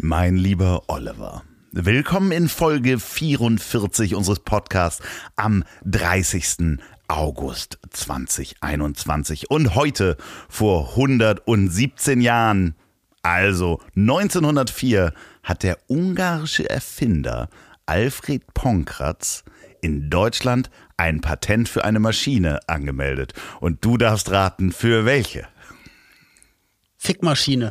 Mein lieber Oliver. Willkommen in Folge 44 unseres Podcasts am 30. August 2021. Und heute vor 117 Jahren, also 1904, hat der ungarische Erfinder Alfred Ponkratz in Deutschland ein Patent für eine Maschine angemeldet. Und du darfst raten, für welche. Fickmaschine.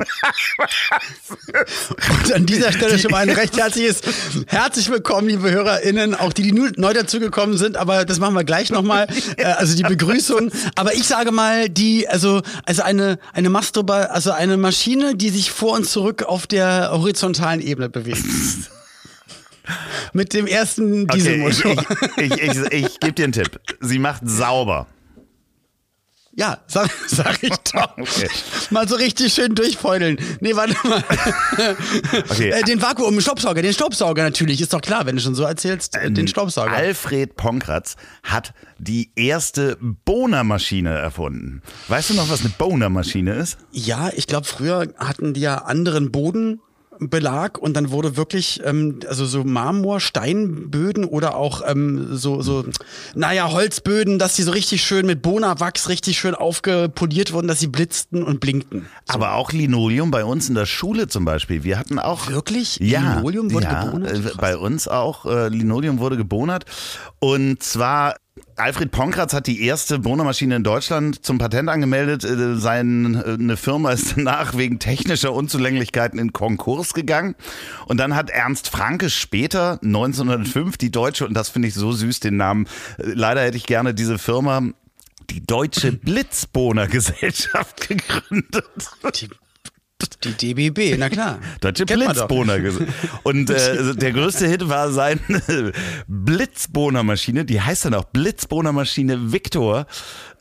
Und an dieser Stelle schon mal ein recht herzliches Herzlich willkommen, liebe HörerInnen, auch die, die neu dazugekommen sind, aber das machen wir gleich nochmal, äh, also die Begrüßung. Aber ich sage mal, die, also, also eine, eine Masturba, also eine Maschine, die sich vor und zurück auf der horizontalen Ebene bewegt. Mit dem ersten Dieselmotor. Okay, ich, ich, ich, ich, ich gebe dir einen Tipp. Sie macht sauber. Ja, sag, sag ich doch. Okay. Mal so richtig schön durchfeudeln. Nee, warte mal. Okay. Äh, den Vakuum, Staubsauger, den Staubsauger natürlich, ist doch klar, wenn du schon so erzählst, äh, den Staubsauger. Alfred Ponkratz hat die erste Bohnermaschine erfunden. Weißt du noch, was eine Bohnermaschine ist? Ja, ich glaube, früher hatten die ja anderen Boden Belag und dann wurde wirklich, ähm, also so Marmor, Steinböden oder auch ähm, so, so, naja, Holzböden, dass die so richtig schön mit Bonawachs richtig schön aufgepoliert wurden, dass sie blitzten und blinkten. So. Aber auch Linoleum bei uns in der Schule zum Beispiel. Wir hatten auch. Wirklich? Ja. Linoleum wurde ja, gebonert? Äh, bei uns auch. Äh, Linoleum wurde gebonert. Und zwar Alfred Ponkratz hat die erste Bohnermaschine in Deutschland zum Patent angemeldet. Äh, seine äh, Firma ist danach wegen technischer Unzulänglichkeiten in Konkurs gegangen. Und dann hat Ernst Franke später, 1905, die deutsche, und das finde ich so süß, den Namen, äh, leider hätte ich gerne diese Firma, die Deutsche Blitzbohner Gesellschaft gegründet. Die die DBB, na klar. Deutsche Blitzbohner. Und äh, der größte Hit war seine Blitzbohnermaschine, die heißt dann auch Blitzbohnermaschine Victor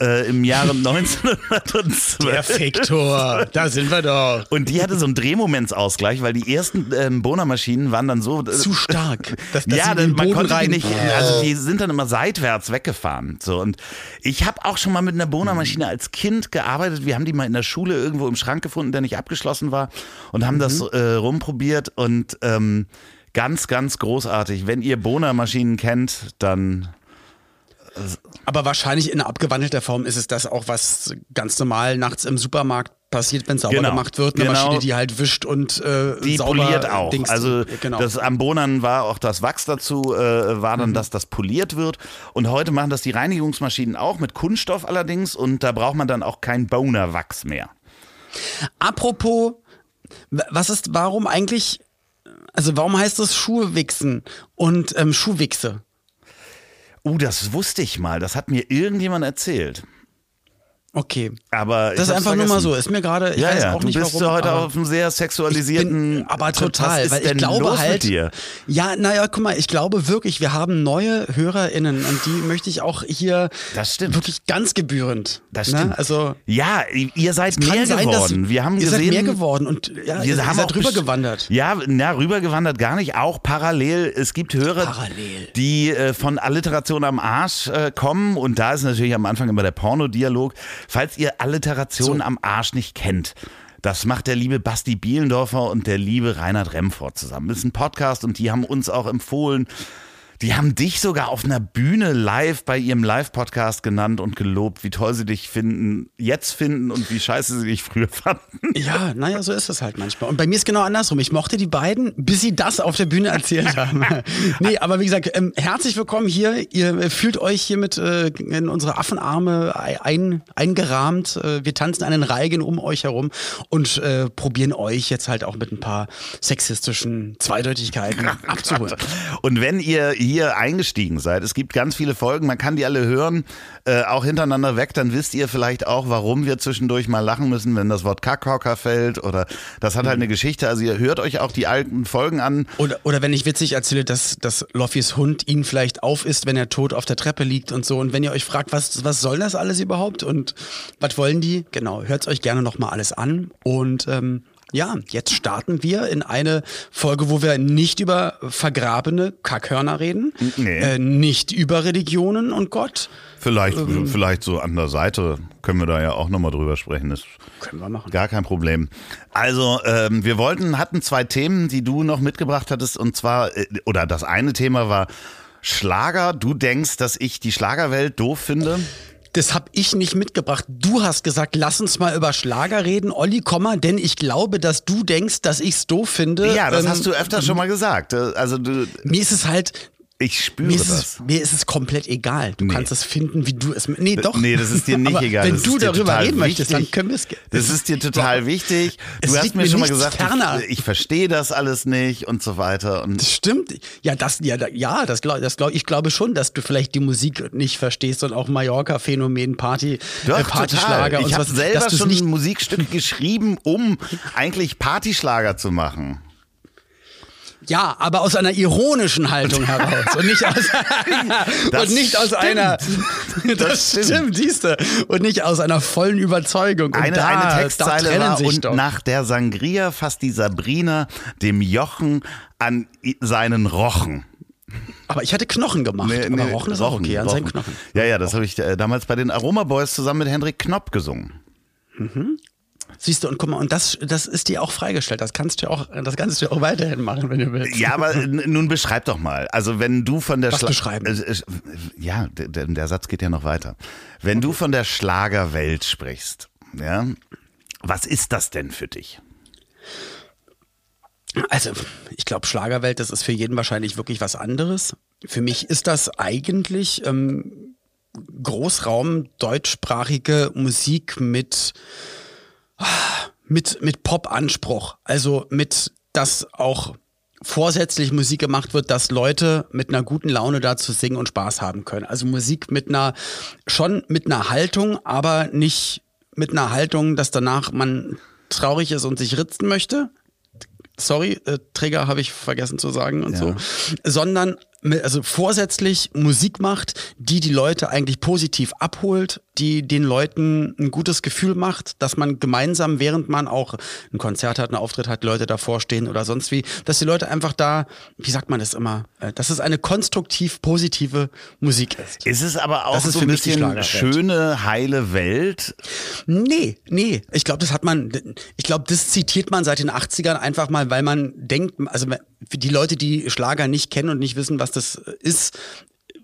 äh, im Jahre 1912. Der Victor, da sind wir doch. Und die hatte so einen Drehmomentsausgleich, weil die ersten ähm, Bohnermaschinen waren dann so... Äh, Zu stark. Dass, dass ja, dann, man konnte rein. die nicht... Also die sind dann immer seitwärts weggefahren. So, und ich habe auch schon mal mit einer Bohnermaschine als Kind gearbeitet. Wir haben die mal in der Schule irgendwo im Schrank gefunden, der nicht abgeschlossen war und haben mhm. das äh, rumprobiert und ähm, ganz, ganz großartig. Wenn ihr Bohnermaschinen kennt, dann aber wahrscheinlich in abgewandelter Form ist es das auch, was ganz normal nachts im Supermarkt passiert, wenn sauber genau. gemacht wird. Eine genau. Maschine, die halt wischt und äh, die sauber poliert auch. Dings also genau. das am Bohnern war auch das Wachs dazu, äh, war dann, mhm. dass das poliert wird. Und heute machen das die Reinigungsmaschinen auch mit Kunststoff allerdings und da braucht man dann auch kein Bonerwachs mehr. Apropos, was ist, warum eigentlich, also warum heißt das Schuhwichsen und ähm, Schuhwichse? Uh, das wusste ich mal. Das hat mir irgendjemand erzählt. Okay. Aber das ist einfach vergessen. nur mal so. Ist mir gerade. Ja, ja. du bist warum, heute auf einem sehr sexualisierten. Bin, aber total, was weil ich glaube halt. Ja, naja, guck mal, ich glaube wirklich, wir haben neue HörerInnen und die möchte ich auch hier. Das stimmt. Wirklich ganz gebührend. Das ne? stimmt. Ne? Also. Ja, ihr seid mehr sein, geworden. Wir haben ihr gesehen. Seid mehr geworden und ja, wir ihr, haben seid rübergewandert. Ja, na, rübergewandert gar nicht. Auch parallel. Es gibt Hörer, parallel. die äh, von Alliteration am Arsch äh, kommen und da ist natürlich am Anfang immer der Pornodialog. Falls ihr Alliteration so. am Arsch nicht kennt, das macht der liebe Basti Bielendorfer und der liebe Reinhard Remford zusammen. Das ist ein Podcast und die haben uns auch empfohlen, die haben dich sogar auf einer Bühne live bei ihrem Live-Podcast genannt und gelobt, wie toll sie dich finden, jetzt finden und wie scheiße sie dich früher fanden. Ja, naja, so ist es halt manchmal. Und bei mir ist genau andersrum. Ich mochte die beiden, bis sie das auf der Bühne erzählt haben. nee, aber wie gesagt, ähm, herzlich willkommen hier. Ihr fühlt euch hiermit äh, in unsere Affenarme ein, eingerahmt. Äh, wir tanzen einen Reigen um euch herum und äh, probieren euch jetzt halt auch mit ein paar sexistischen Zweideutigkeiten abzuholen. Und wenn ihr hier eingestiegen seid. Es gibt ganz viele Folgen, man kann die alle hören, äh, auch hintereinander weg, dann wisst ihr vielleicht auch, warum wir zwischendurch mal lachen müssen, wenn das Wort Kackhocker fällt oder das hat halt eine Geschichte. Also ihr hört euch auch die alten Folgen an. Oder, oder wenn ich witzig erzähle, dass, dass Loffys Hund ihn vielleicht aufisst, wenn er tot auf der Treppe liegt und so. Und wenn ihr euch fragt, was, was soll das alles überhaupt und was wollen die? Genau, hört euch gerne nochmal alles an. Und ähm, ja, jetzt starten wir in eine Folge, wo wir nicht über vergrabene Kackhörner reden, Nee. äh, nicht über Religionen und Gott. Vielleicht, Ähm. vielleicht so an der Seite können wir da ja auch nochmal drüber sprechen. Das Können wir machen. Gar kein Problem. Also, ähm, wir wollten, hatten zwei Themen, die du noch mitgebracht hattest, und zwar, äh, oder das eine Thema war Schlager. Du denkst, dass ich die Schlagerwelt doof finde? Das habe ich nicht mitgebracht. Du hast gesagt, lass uns mal über Schlager reden, Olli, Komma, denn ich glaube, dass du denkst, dass ich's doof finde. Ja, das Ähm, hast du öfter schon mal gesagt. Also, du, Mir ist es halt, ich spüre mir ist, das. es, mir ist es komplett egal. Du Nee. kannst es finden, wie du es. Nee, doch. Nee, das ist dir nicht egal. Wenn das du darüber reden möchtest, dann wichtig. können wir es. Das ist dir total wichtig. Es Du hast liegt mir schon mal gesagt, ferner. ich, ich verstehe das alles nicht und so weiter. Und Das stimmt. Ja, das, ja, ja, das glaube das glaub, ich glaube schon, dass du vielleicht die Musik nicht verstehst und auch Mallorca-Phänomen, Party, Doch, äh, Partyschlager Ich habe selber schon nicht Musikstücke geschrieben, um eigentlich Partyschlager zu machen. Ja, aber aus einer ironischen Haltung heraus und nicht aus, und nicht aus einer das, Das stimmt, stimmt. und nicht aus einer vollen Überzeugung. Und Eine, da, eine Textzeile war, sich und doch. nach der Sangria fasst die Sabrina dem Jochen an seinen Rochen. aber ich hatte Knochen gemacht. aber Rochen ist auch okay, an seinen Rochen. Knochen. Ja, ja, das habe ich äh, damals bei den Aroma Boys zusammen mit Hendrik Knopp gesungen. Siehst du, und guck mal, und das, das ist dir auch freigestellt. Das kannst du auch, das kannst du auch weiterhin machen, wenn du willst. Ja, aber nun beschreib doch mal. Also wenn du von der Was Schla- beschreiben? Äh, ja, der, der- Satz geht ja noch weiter. Wenn du von der Schlagerwelt sprichst, ja, was ist das denn für dich? Also, ich glaube, Schlagerwelt, das ist für jeden wahrscheinlich wirklich was anderes. Für mich ist das eigentlich ähm, Großraum deutschsprachige Musik mit, mit, mit Pop-Anspruch. Also mit, dass auch vorsätzlich Musik gemacht wird, dass Leute mit einer guten Laune dazu singen und Spaß haben können. Also Musik mit einer, schon mit einer Haltung, aber nicht mit einer Haltung, dass danach man traurig ist und sich ritzen möchte, sorry, äh, Träger habe ich vergessen zu sagen und Ja. so, sondern also vorsätzlich Musik macht, die die Leute eigentlich positiv abholt, die den Leuten ein gutes Gefühl macht, dass man gemeinsam, während man auch ein Konzert hat, einen Auftritt hat, Leute davor stehen oder sonst wie, dass die Leute einfach da, wie sagt man das immer, äh, dass es eine konstruktiv positive Musik ist. Ist es aber auch so für ein bisschen schöne, heile Welt? Nee, nee. Ich glaube, das hat man, ich glaube, das zitiert man seit den 80ern einfach mal, weil man denkt, also die Leute, die Schlager nicht kennen und nicht wissen, was das ist,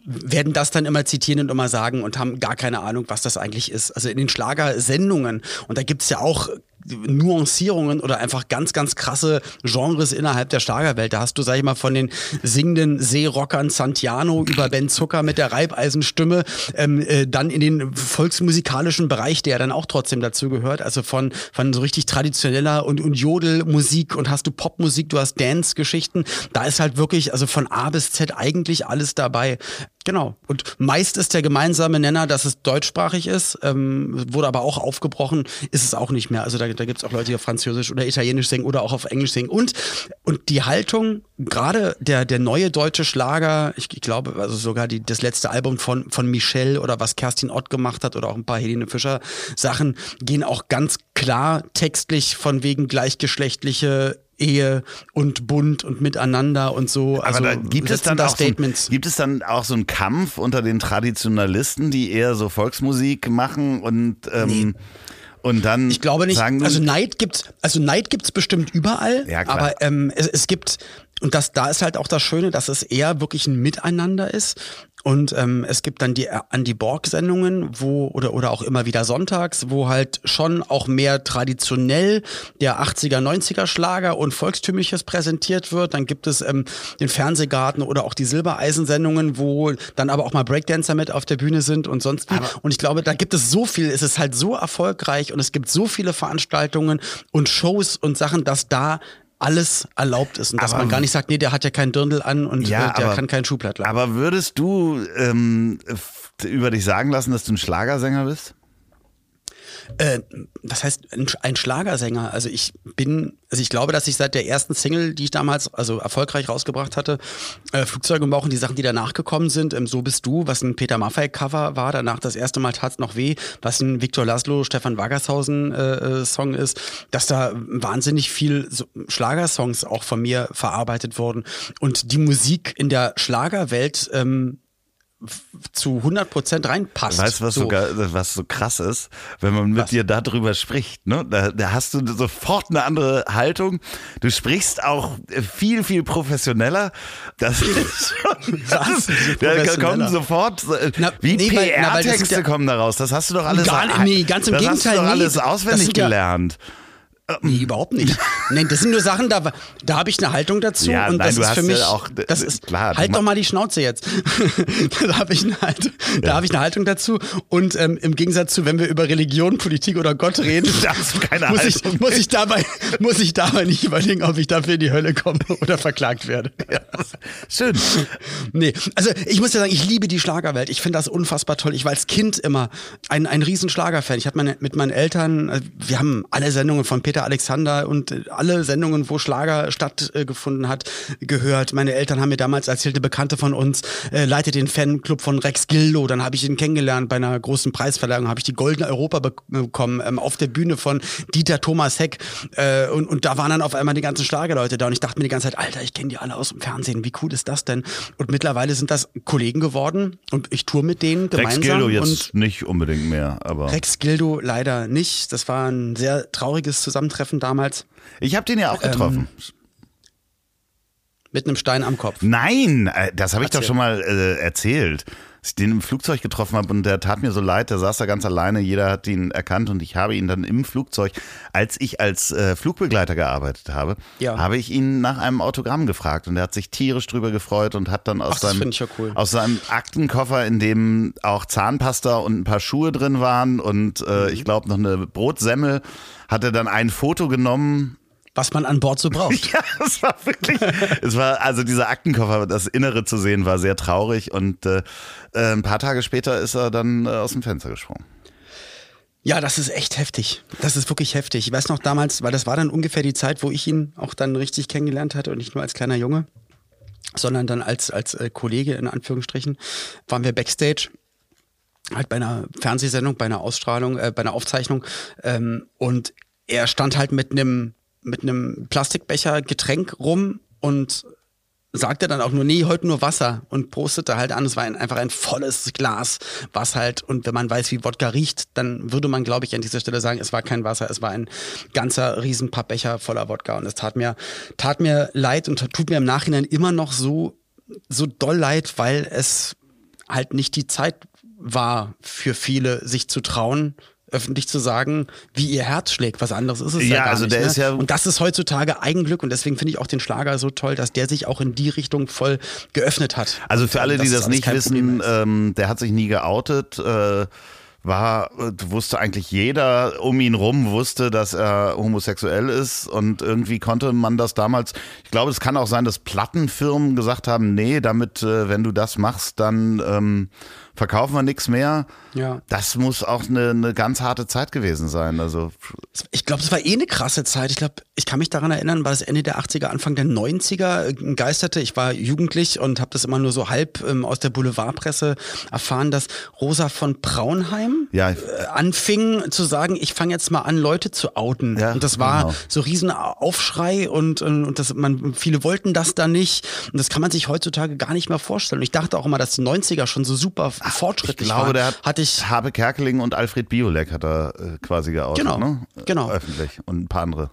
werden das dann immer zitieren und immer sagen und haben gar keine Ahnung, was das eigentlich ist. Also in den Schlagersendungen, und da gibt's ja auch Nuancierungen oder einfach ganz, ganz krasse Genres innerhalb der Schlagerwelt. Da hast du, sag ich mal, von den singenden Seerockern Santiano über Ben Zucker mit der Reibeisenstimme, ähm, äh, dann in den volksmusikalischen Bereich, der ja dann auch trotzdem dazu gehört, also von, von so richtig traditioneller und, und Jodelmusik und hast du Popmusik, du hast Dance-Geschichten. Da ist halt wirklich, also von A bis Z eigentlich alles dabei. Genau. Und meist ist der gemeinsame Nenner, dass es deutschsprachig ist, ähm, wurde aber auch aufgebrochen, ist es auch nicht mehr. Also da, da gibt es auch Leute, die auf Französisch oder Italienisch singen oder auch auf Englisch singen. Und, und die Haltung, gerade der, der neue deutsche Schlager, ich, ich glaube, also sogar die, das letzte Album von, von Michelle oder was Kerstin Ott gemacht hat oder auch ein paar Helene Fischer Sachen, gehen auch ganz klar textlich von wegen gleichgeschlechtliche Ehe und bunt und miteinander und so. Aber Also gibt es dann da auch so, ein- Statements. gibt es dann auch so einen Kampf unter den Traditionalisten, die eher so Volksmusik machen und ähm, und dann Ich glaube nicht. sagen, also Neid gibt's, also Neid gibt's bestimmt überall. Ja, klar. aber ähm, es, es gibt und das da ist halt auch das Schöne, dass es eher wirklich ein Miteinander ist. Und ähm, es gibt dann die Andy Borg-Sendungen, wo, oder, oder auch immer wieder sonntags, wo halt schon auch mehr traditionell der 80er, 90er Schlager und Volkstümliches präsentiert wird. Dann gibt es ähm, den Fernsehgarten oder auch die Silbereisen-Sendungen, wo dann aber auch mal Breakdancer mit auf der Bühne sind und sonst wie. Und ich glaube, da gibt es so viel, es ist halt so erfolgreich und es gibt so viele Veranstaltungen und Shows und Sachen, dass da alles erlaubt ist und dass Aber- man gar nicht sagt, nee, der hat ja keinen Dirndl an und Ja, äh, der aber- kann keinen Schuhblatt lassen. Aber würdest du ähm, über dich sagen lassen, dass du ein Schlagersänger bist? Äh, das heißt, ein, Schlagersänger. Also ich bin, also ich glaube, dass ich seit der ersten Single, die ich damals also erfolgreich rausgebracht hatte, äh, Flugzeuge und die Sachen, die danach gekommen sind, ähm, So bist du, was ein Peter Maffay Cover war, danach das erste Mal Tat's noch weh, was ein Viktor Laszlo, Stefan Wagershausen äh, äh, Song ist, dass da wahnsinnig viel so Schlagersongs auch von mir verarbeitet wurden. Und die Musik in der Schlagerwelt ähm, zu 100 Prozent reinpasst. Weißt du, was, so. was so krass ist? Wenn man mit Was? dir darüber spricht, ne? Da, da hast du sofort eine andere Haltung. Du sprichst auch viel, viel professioneller. Das ist schon, Was? Da kommen sofort, äh, Na, wie nee, PR-Texte ja- kommen daraus. Das hast du doch alles, Gar nicht- nee, ganz im das Gegenteil, hast du doch nee. alles Das auswendig ja- gelernt. Nee, überhaupt nicht. Nein, das sind nur Sachen, da, da habe ich eine Haltung dazu Ja, und nein, das du ist hast für ja mich, auch- das ist, klar, halt doch mal die Schnauze jetzt. da habe ich eine Haltung, da habe ich eine Haltung dazu und ähm, im Gegensatz zu, wenn wir über Religion, Politik oder Gott reden, muss ich, muss ich dabei, muss ich dabei nicht überlegen, ob ich dafür in die Hölle komme oder verklagt werde. Schön. Nee, also ich muss ja sagen, ich liebe die Schlagerwelt. Ich finde das unfassbar toll. Ich war als Kind immer ein, ein riesen Schlagerfan. Ich habe meine, mit meinen Eltern, äh, wir haben alle Sendungen von Peter Alexander und äh, alle Sendungen, wo Schlager stattgefunden hat, gehört. Meine Eltern haben mir damals erzählt, eine Bekannte von uns äh, leitet den Fanclub von Rex Gildo. Dann habe ich ihn kennengelernt bei einer großen Preisverleihung, habe ich die Goldene Europa be bekommen, ähm, auf der Bühne von Dieter Thomas Heck. Äh, und, und da waren dann auf einmal die ganzen Schlagerleute da und ich dachte mir die ganze Zeit, Alter, ich kenne die alle aus dem Fernsehen. Wie cool ist das denn? Und mittlerweile sind das Kollegen geworden und ich tour mit denen Rex gemeinsam. Gildo und jetzt nicht unbedingt mehr, aber Rex Gildo leider nicht. Das war ein sehr trauriges Zusammentreffen damals ich habe den ja auch getroffen. mit einem Stein am Kopf. Nein, äh, das habe ich doch schon mal äh, erzählt. Dass ich den im Flugzeug getroffen habe und der tat mir so leid, der saß da ganz alleine, jeder hat ihn erkannt und ich habe ihn dann im Flugzeug, als ich als äh, Flugbegleiter gearbeitet habe, Ja. habe ich ihn nach einem Autogramm gefragt und er hat sich tierisch drüber gefreut und hat dann aus, Ach, seinem, ja cool. aus seinem Aktenkoffer, in dem auch Zahnpasta und ein paar Schuhe drin waren und äh, Mhm. ich glaube noch eine Brotsemmel, hat er dann ein Foto genommen Was man an Bord so braucht. ja, es war wirklich, es war, also dieser Aktenkoffer, das Innere zu sehen, war sehr traurig und äh, äh, ein paar Tage später ist er dann äh, aus dem Fenster gesprungen. Ja, das ist echt heftig. Das ist wirklich heftig. Ich weiß noch damals, weil das war dann ungefähr die Zeit, wo ich ihn auch dann richtig kennengelernt hatte und nicht nur als kleiner Junge, sondern dann als, als äh, Kollege in Anführungsstrichen, waren wir backstage halt bei einer Fernsehsendung, bei einer Ausstrahlung, äh, bei einer Aufzeichnung ähm, und er stand halt mit einem mit einem Plastikbecher Getränk rum und sagte dann auch nur, nee, heute nur Wasser und prostete halt an. Es war ein, einfach ein volles Glas, was halt, und wenn man weiß, wie Wodka riecht, dann würde man, glaube ich, an dieser Stelle sagen, es war kein Wasser, es war ein ganzer Riesenpappbecher voller Wodka. Und es tat mir, tat mir leid und tut mir im Nachhinein immer noch so, so doll leid, weil es halt nicht die Zeit war für viele, sich zu trauen, öffentlich zu sagen, wie ihr Herz schlägt. Was anderes ist es ja, Ja, gar also nicht. der ne? ist ja- Und das ist heutzutage Eigenglück und deswegen finde ich auch den Schlager so toll, dass der sich auch in die Richtung voll geöffnet hat. Also für alle, die das das nicht wissen, ähm, der hat sich nie geoutet. Äh, war, äh, wusste eigentlich jeder um ihn rum, wusste, dass er homosexuell ist und irgendwie konnte man das damals, ich glaube, es kann auch sein, dass Plattenfirmen gesagt haben, nee, damit, äh, wenn du das machst, dann ähm, verkaufen wir nichts mehr. Ja. Das muss auch eine, eine ganz harte Zeit gewesen sein. Also Ich glaube, es war eh eine krasse Zeit. Ich glaube, ich kann mich daran erinnern, war das Ende der 80er, Anfang der 90er äh, geisterte. Ich war jugendlich und habe das immer nur so halb ähm, aus der Boulevardpresse erfahren, dass Rosa von Braunheim Ja. äh, anfing zu sagen, ich fange jetzt mal an, Leute zu outen. Ja, und das war genau. so riesen Aufschrei und, und, und das, man, viele wollten das da nicht. Und das kann man sich heutzutage gar nicht mehr vorstellen. Und ich dachte auch immer, dass die 90er schon so super ich fortschrittlich glaube, waren. der hat Hatte ich Habe Kerkeling und Alfred Biolek hat er äh, quasi geoutet, Genau, ne? genau. Öffentlich und ein paar andere.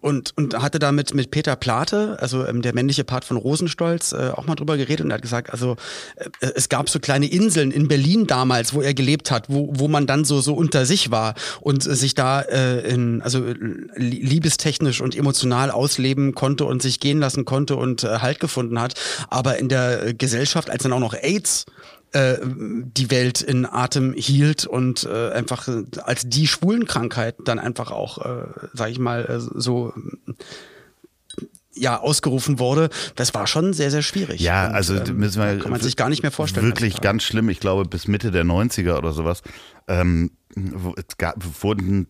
und, und hatte da mit, Peter Plate, also ähm, der männliche Part von Rosenstolz, äh, auch mal drüber geredet und er hat gesagt, also äh, es gab so kleine Inseln in Berlin damals, wo er gelebt hat, wo, wo man dann so, so unter sich war und äh, sich da äh, in, also äh, li- liebestechnisch und emotional ausleben konnte und sich gehen lassen konnte und äh, Halt gefunden hat. Aber in der äh, Gesellschaft, als dann auch noch AIDS äh, die Welt in Atem hielt und äh, einfach äh, als die Schwulenkrankheit dann einfach auch, äh, sag ich mal, äh, so ja ausgerufen wurde, das war schon sehr, sehr schwierig. Ja, Und, also ähm, müssen wir kann man sich gar nicht mehr vorstellen. Wirklich ganz schlimm. Ich glaube, bis Mitte der 90er oder sowas ähm, gab, wurden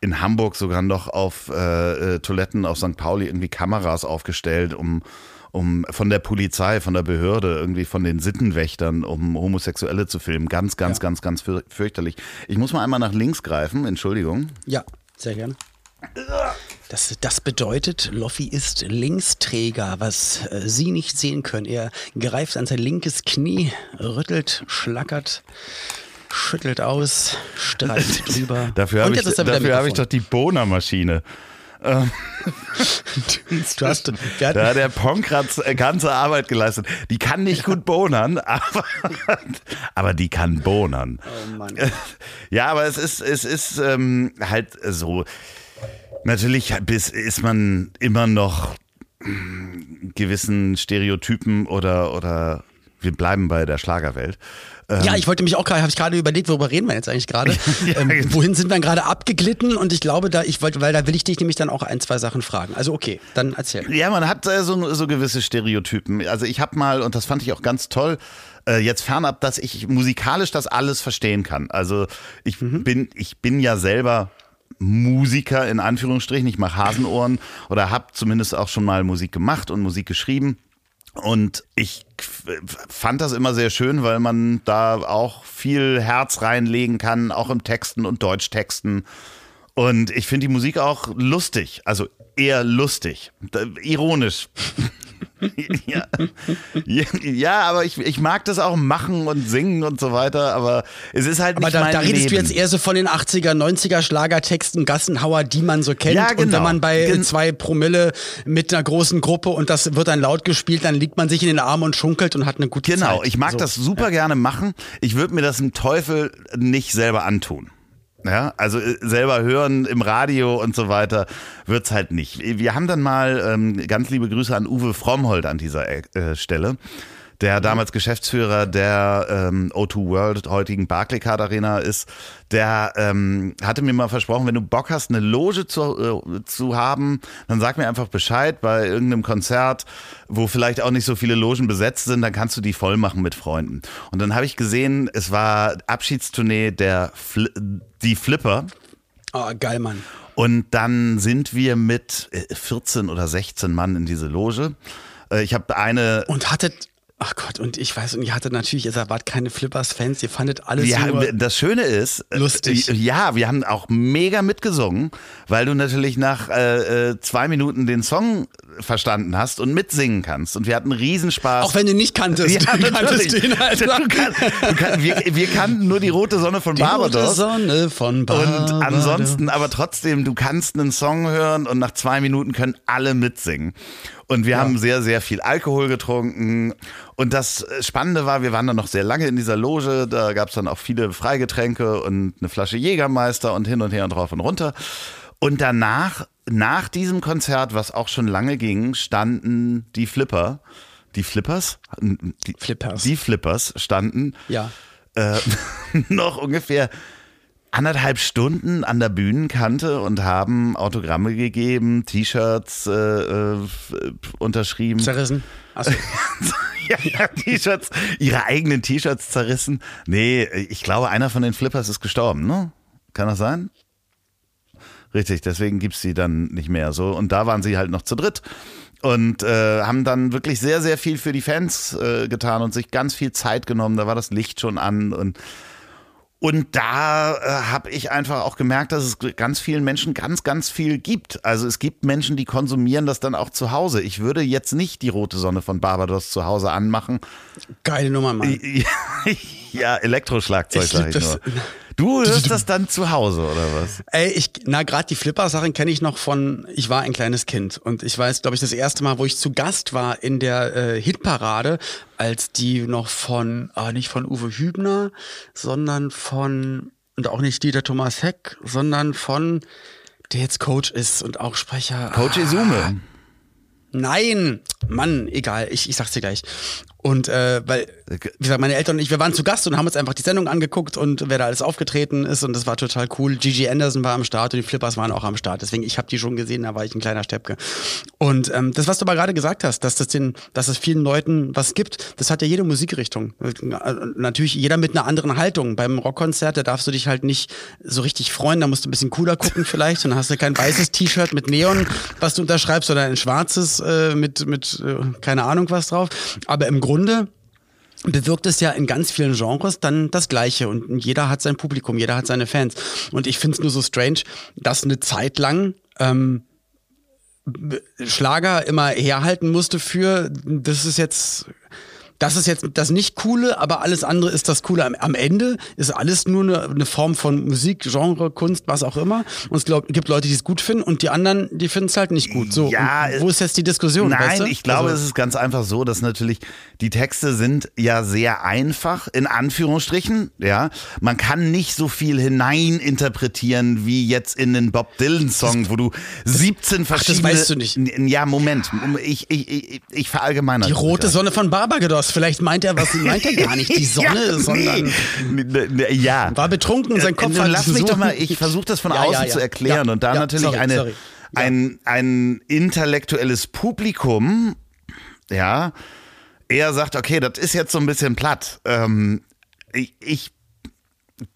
in Hamburg sogar noch auf äh, äh, Toiletten auf St. Pauli irgendwie Kameras aufgestellt, um um von der Polizei, von der Behörde, irgendwie von den Sittenwächtern, um Homosexuelle zu filmen. Ganz, ganz, Ja. ganz, ganz für, fürchterlich. Ich muss mal einmal nach links greifen, Entschuldigung. Ja, sehr gerne. Das, das bedeutet, Loffi ist Linksträger, was äh, Sie nicht sehen können. Er greift an sein linkes Knie, rüttelt, schlackert, schüttelt aus, streicht drüber. Dafür habe ich, dafür habe ich doch die Bohner-Maschine. Du hast, wir Da hat der Ponkratz ganze Arbeit geleistet. Die kann nicht gut bonern, aber, aber die kann bonern. oh Mann. Ja, aber es ist, es ist ähm, halt so. Natürlich ist man immer noch mm, gewissen Stereotypen oder, oder wir bleiben bei der Schlagerwelt. Ähm, Ja, ich wollte mich auch gerade, habe ich gerade überlegt, worüber reden wir jetzt eigentlich gerade? Ja, ähm, wohin sind wir gerade abgeglitten? Und ich glaube, da ich wollte, weil da will ich dich nämlich dann auch ein, zwei Sachen fragen. Also okay, dann erzähl. Ja, man hat äh, so, so gewisse Stereotypen. Also ich habe mal, und das fand ich auch ganz toll, äh, jetzt fernab, dass ich musikalisch das alles verstehen kann. Also ich bin, ich bin ja selber Musiker in Anführungsstrichen. Ich mache Hasenohren oder habe zumindest auch schon mal Musik gemacht und Musik geschrieben. Und ich fand das immer sehr schön, weil man da auch viel Herz reinlegen kann, auch im Texten und Deutschtexten. Und ich finde die Musik auch lustig, also eher lustig, ironisch. ja. Ja, ja, aber ich, ich mag das auch machen und singen und so weiter, aber es ist halt Aber nicht da, mein da redest Leben. du jetzt eher so von den 80er, 90er Schlagertexten, Gassenhauer, die man so kennt. Ja, Und genau. wenn man bei Gen- zwei Promille mit einer großen Gruppe und das wird dann laut gespielt, dann liegt man sich in den Arm und schunkelt und hat eine gute Zeit. Genau, ich mag so. das super gerne machen. Ich würde mir das im Teufel nicht selber antun. Ja, also äh, selber hören im Radio und so weiter wird's halt nicht. Wir haben dann mal ähm, ganz liebe Grüße an Uwe Frommhold an dieser äh, Stelle. Der damals Geschäftsführer der ähm, O2 World, heutigen Barclaycard Arena ist, der ähm, hatte mir mal versprochen, wenn du Bock hast, eine Loge zu, äh, zu haben, dann sag mir einfach Bescheid bei irgendeinem Konzert, wo vielleicht auch nicht so viele Logen besetzt sind, dann kannst du die voll machen mit Freunden. Und dann habe ich gesehen, es war Abschiedstournee der Fli die Flipper. Oh, geil, Mann. Und dann sind wir mit äh, 14 oder 16 Mann in diese Loge. Äh, Ich habe eine Und hattet, ach Gott, und ich weiß, und ihr hattet natürlich, ihr wart keine Flippers-Fans, ihr fandet alles Wir, nur... das Schöne ist, äh, Lustig. Ja, wir haben auch mega mitgesungen, weil du natürlich nach äh, äh, zwei Minuten den Song verstanden hast und mitsingen kannst. Und wir hatten Riesenspaß. Auch wenn du nicht kanntest. ja, du kanntest den halt. Du kann, du kann, wir, wir kannten nur die rote Sonne von Die rote Barbados. Sonne von Und Barbados. ansonsten, aber trotzdem, du kannst einen Song hören und nach zwei Minuten können alle mitsingen. Und wir haben sehr, sehr viel Alkohol getrunken. Und das Spannende war, wir waren dann noch sehr lange in dieser Loge. Da gab es dann auch viele Freigetränke und eine Flasche Jägermeister und hin und her und rauf und runter. Und danach, nach diesem Konzert, was auch schon lange ging, standen die Flipper. Die Flippers? Die, Flippers. Die Flippers standen Ja. äh, noch ungefähr anderthalb Stunden an der Bühnenkante und haben Autogramme gegeben, T-Shirts äh, äh, unterschrieben. Zerrissen. Achso. ja, ja, T-Shirts, ihre eigenen T-Shirts zerrissen. Nee, ich glaube, einer von den Flippers ist gestorben, ne? Kann das sein? Richtig, deswegen gibt's sie dann nicht mehr so. Und da waren sie halt noch zu dritt und äh, haben dann wirklich sehr, sehr viel für die Fans äh, getan und sich ganz viel Zeit genommen. Da war das Licht schon an und und da äh, habe ich einfach auch gemerkt, dass es ganz vielen Menschen ganz, ganz viel gibt. Also es gibt Menschen, die konsumieren das dann auch zu Hause. Ich würde jetzt nicht die rote Sonne von Barbados zu Hause anmachen. Geile Nummer, Mann. ja, Elektroschlagzeug, sag ich nur. Du hörst das dann zu Hause, oder was? Ey, ich, na, gerade die Flipper-Sachen kenne ich noch von, ich war ein kleines Kind und ich weiß, glaube ich, das erste Mal, wo ich zu Gast war in der äh, Hitparade, als die noch von, ah, nicht von Uwe Hübner, sondern von, und auch nicht Dieter Thomas Heck, sondern von, der jetzt Coach ist und auch Sprecher. Coach Izume. Nein, Mann, egal, ich, ich sag's dir gleich. Und äh, weil, wie gesagt, meine Eltern und ich, wir waren zu Gast und haben uns einfach die Sendung angeguckt und wer da alles aufgetreten ist und das war total cool. Gigi Anderson war am Start und die Flippers waren auch am Start. Deswegen, ich habe die schon gesehen, da war ich ein kleiner Steppke. Und ähm, das, was du aber gerade gesagt hast, dass das den, dass es vielen Leuten was gibt, das hat ja jede Musikrichtung. Natürlich jeder mit einer anderen Haltung. Beim Rockkonzert, da darfst du dich halt nicht so richtig freuen, da musst du ein bisschen cooler gucken vielleicht und dann hast du kein weißes T-Shirt mit Neon, was du unterschreibst, sondern ein schwarzes äh, mit, mit äh, keine Ahnung was drauf. Aber im Grunde bewirkt es ja in ganz vielen Genres dann das Gleiche und jeder hat sein Publikum, jeder hat seine Fans. Und ich finde es nur so strange, dass eine Zeit lang ähm, Schlager immer herhalten musste für, das ist jetzt das ist jetzt das nicht coole, aber alles andere ist das coole. Am, am Ende ist alles nur eine, eine, Form von Musik, Genre, Kunst, was auch immer. Und es glaub, gibt Leute, die es gut finden und die anderen, die finden es halt nicht gut. So, ja, wo ist jetzt die Diskussion? Nein, weißt du? ich glaube, also, es ist ganz einfach so, dass natürlich die Texte sind ja sehr einfach, in Anführungsstrichen. Ja, man kann nicht so viel hineininterpretieren wie jetzt in den Bob Dylan-Song, wo du 17 verschiedene. Ach, das weißt du nicht. Ja, Moment. Ich, ich, ich, ich verallgemeine. Die rote Sonne von Barbados. Vielleicht meint er, was meint er gar nicht, die Sonne, ja, sondern ja. war betrunken sein Kopf äh, hat Lass mich doch mal, ich versuche das von ja, außen ja, zu erklären und da natürlich sorry, eine, sorry. Ein, ein intellektuelles Publikum, ja, er sagt, okay, das ist jetzt so ein bisschen platt. Ähm, ich, ich,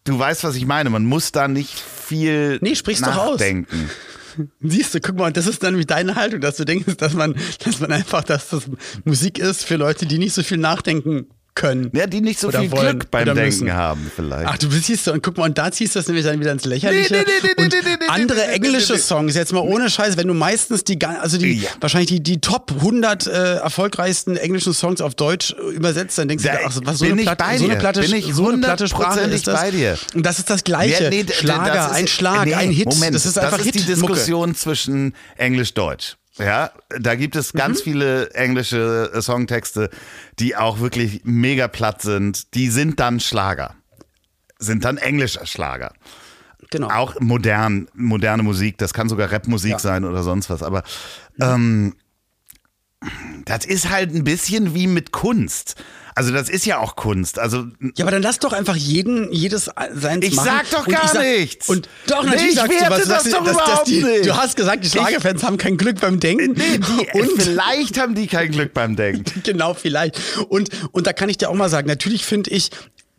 du weißt, was ich meine. Man muss da nicht viel nee, sprich's nachdenken. Doch aus. Siehst du, guck mal, das ist dann wie deine Haltung, dass du denkst, dass man, dass man einfach, dass das Musik ist für Leute, die nicht so viel nachdenken können. Ja, die nicht so viel wollen, Glück beim Denken müssen. haben, vielleicht. Ach, du siehst und guck mal, und da ziehst du das nämlich dann wieder ins Lächerliche. Nee, nee, nee, und andere englische Songs, jetzt mal ohne Scheiß, wenn du meistens die, also die, ja. wahrscheinlich die, die Top 100 äh, erfolgreichsten englischen Songs auf Deutsch übersetzt, dann denkst da, du, ach, was so eine, Platte, so eine Platte, bin ich so eine platte Sprache ist das. Bei dir. Und das ist das Gleiche. Ja, Schlager, ist, ein Schlag, ein Hit. Moment, das ist einfach das ist die Diskussion zwischen Englisch-Deutsch. Ja, da gibt es ganz mhm. viele englische äh, Songtexte, die auch wirklich mega platt sind. Die sind dann Schlager. Sind dann englischer Schlager. Genau. Auch modern, moderne Musik, das kann sogar Rapmusik ja. sein oder sonst was. Aber ähm, das ist halt ein bisschen wie mit Kunst. Also das ist ja auch Kunst. Also ja, aber dann lass doch einfach jeden jedes seins ich machen. Ich sag doch gar sag, nichts. Und doch natürlich nee, sagst du was. Das doch dass, dass die, nicht. Du hast gesagt, die Schlagerfans haben kein Glück beim Denken. Nee, die, und vielleicht haben die kein Glück beim Denken. genau, vielleicht. Und und da kann ich dir auch mal sagen, natürlich finde ich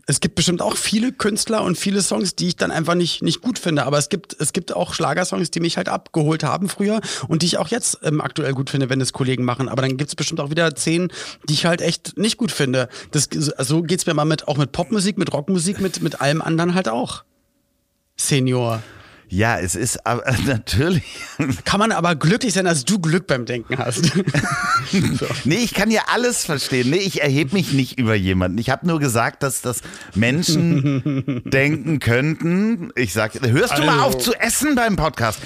es gibt bestimmt auch viele Künstler und viele Songs, die ich dann einfach nicht, nicht gut finde. Aber es gibt, es gibt auch Schlagersongs, die mich halt abgeholt haben früher und die ich auch jetzt ähm, aktuell gut finde, wenn es Kollegen machen. Aber dann gibt es bestimmt auch wieder zehn, die ich halt echt nicht gut finde. Das, so geht's mir mal mit, auch mit Popmusik, mit Rockmusik, mit, mit allem anderen halt auch. Senior. Ja, es ist aber natürlich. Kann man aber glücklich sein, dass du Glück beim Denken hast. so. Nee, ich kann ja alles verstehen. Nee, ich erhebe mich nicht über jemanden. Ich habe nur gesagt, dass das Menschen denken könnten. Ich sag, hörst du also. mal auf zu essen beim Podcast?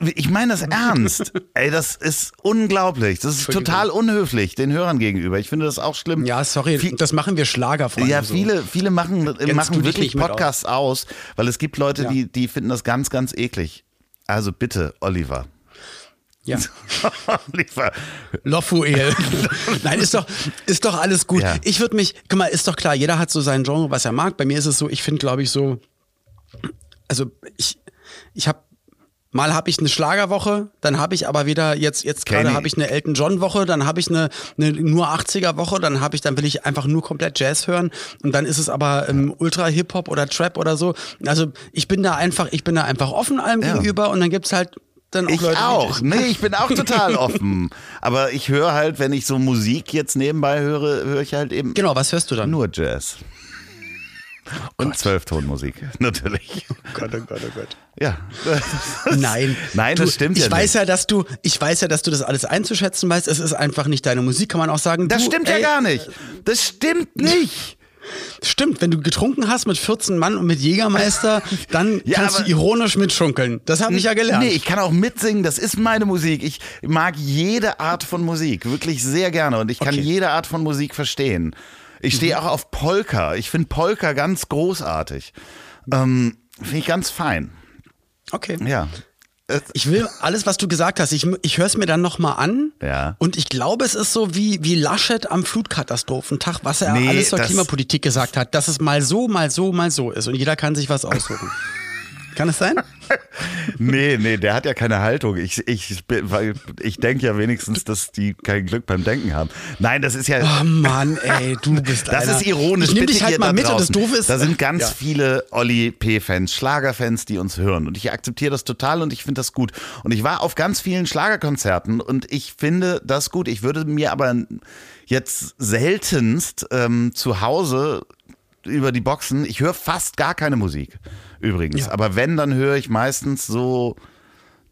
Ich meine das ernst. Ey, das ist unglaublich. Das ist total unhöflich den Hörern gegenüber. Ich finde das auch schlimm. Ja, sorry, Viel, das machen wir Schlagerfreunde. Ja, viele, viele machen, machen wirklich Podcasts aus, weil es gibt Leute, ja. die, die finden das ganz, ganz eklig. Also bitte, Oliver. Ja. Oliver. Lofuel. Nein, ist doch, ist doch alles gut. Ja. Ich würde mich, guck mal, ist doch klar, jeder hat so sein Genre, was er mag. Bei mir ist es so, ich finde, glaube ich, so, also ich, ich habe Mal habe ich eine Schlagerwoche, dann habe ich aber wieder jetzt jetzt gerade habe ich eine Elton John Woche, dann habe ich eine, eine nur 80er Woche, dann habe ich dann will ich einfach nur komplett Jazz hören und dann ist es aber ähm, Ultra Hip Hop oder Trap oder so. Also ich bin da einfach ich bin da einfach offen allem ja. gegenüber und dann gibt's halt dann auch ich Leute, auch. Nee, ich bin auch total offen. Aber ich höre halt, wenn ich so Musik jetzt nebenbei höre, höre ich halt eben. Genau, was hörst du dann? Nur Jazz. Und Zwölftonmusik, natürlich. Oh Gott, oh Gott, oh Gott. Ja. Nein. Nein, das stimmt ich ja weiß nicht. ja, dass du, ich weiß ja, dass du das alles einzuschätzen weißt. Es ist einfach nicht deine Musik, kann man auch sagen. Das du, stimmt ey, ja gar nicht. Das stimmt nicht. Stimmt, wenn du getrunken hast mit 14 Mann und mit Jägermeister, dann ja, kannst du ironisch mitschunkeln. Das habe ich ja gelernt. Nee, ich kann auch mitsingen, das ist meine Musik. Ich mag jede Art von Musik, wirklich sehr gerne und ich kann okay. jede Art von Musik verstehen. Ich stehe mhm. auch auf Polka. Ich finde Polka ganz großartig. Ähm, finde ich ganz fein. Okay. Ja. Ich will alles, was du gesagt hast, ich, ich höre es mir dann nochmal an. Ja. Und ich glaube, es ist so wie, wie Laschet am Flutkatastrophentag, was er Nee, alles zur Klimapolitik gesagt hat, dass es mal so, mal so, mal so ist. Und jeder kann sich was aussuchen. kann es sein? Nee, nee, der hat ja keine Haltung. Ich, ich, ich denke ja wenigstens, dass die kein Glück beim Denken haben. Nein, das ist ja. Oh Mann, ey, du bist Das einer. ist ironisch. Ich bitte dich halt mal da mit und das draußen. Doofe ist. Da sind ganz Ja. viele Olli P-Fans, Schlagerfans, die uns hören. Und ich akzeptiere das total und ich finde das gut. Und ich war auf ganz vielen Schlagerkonzerten und ich finde das gut. Ich würde mir aber jetzt seltenst ähm, zu Hause über die Boxen, ich höre fast gar keine Musik übrigens. Ja. Aber wenn, dann höre ich meistens so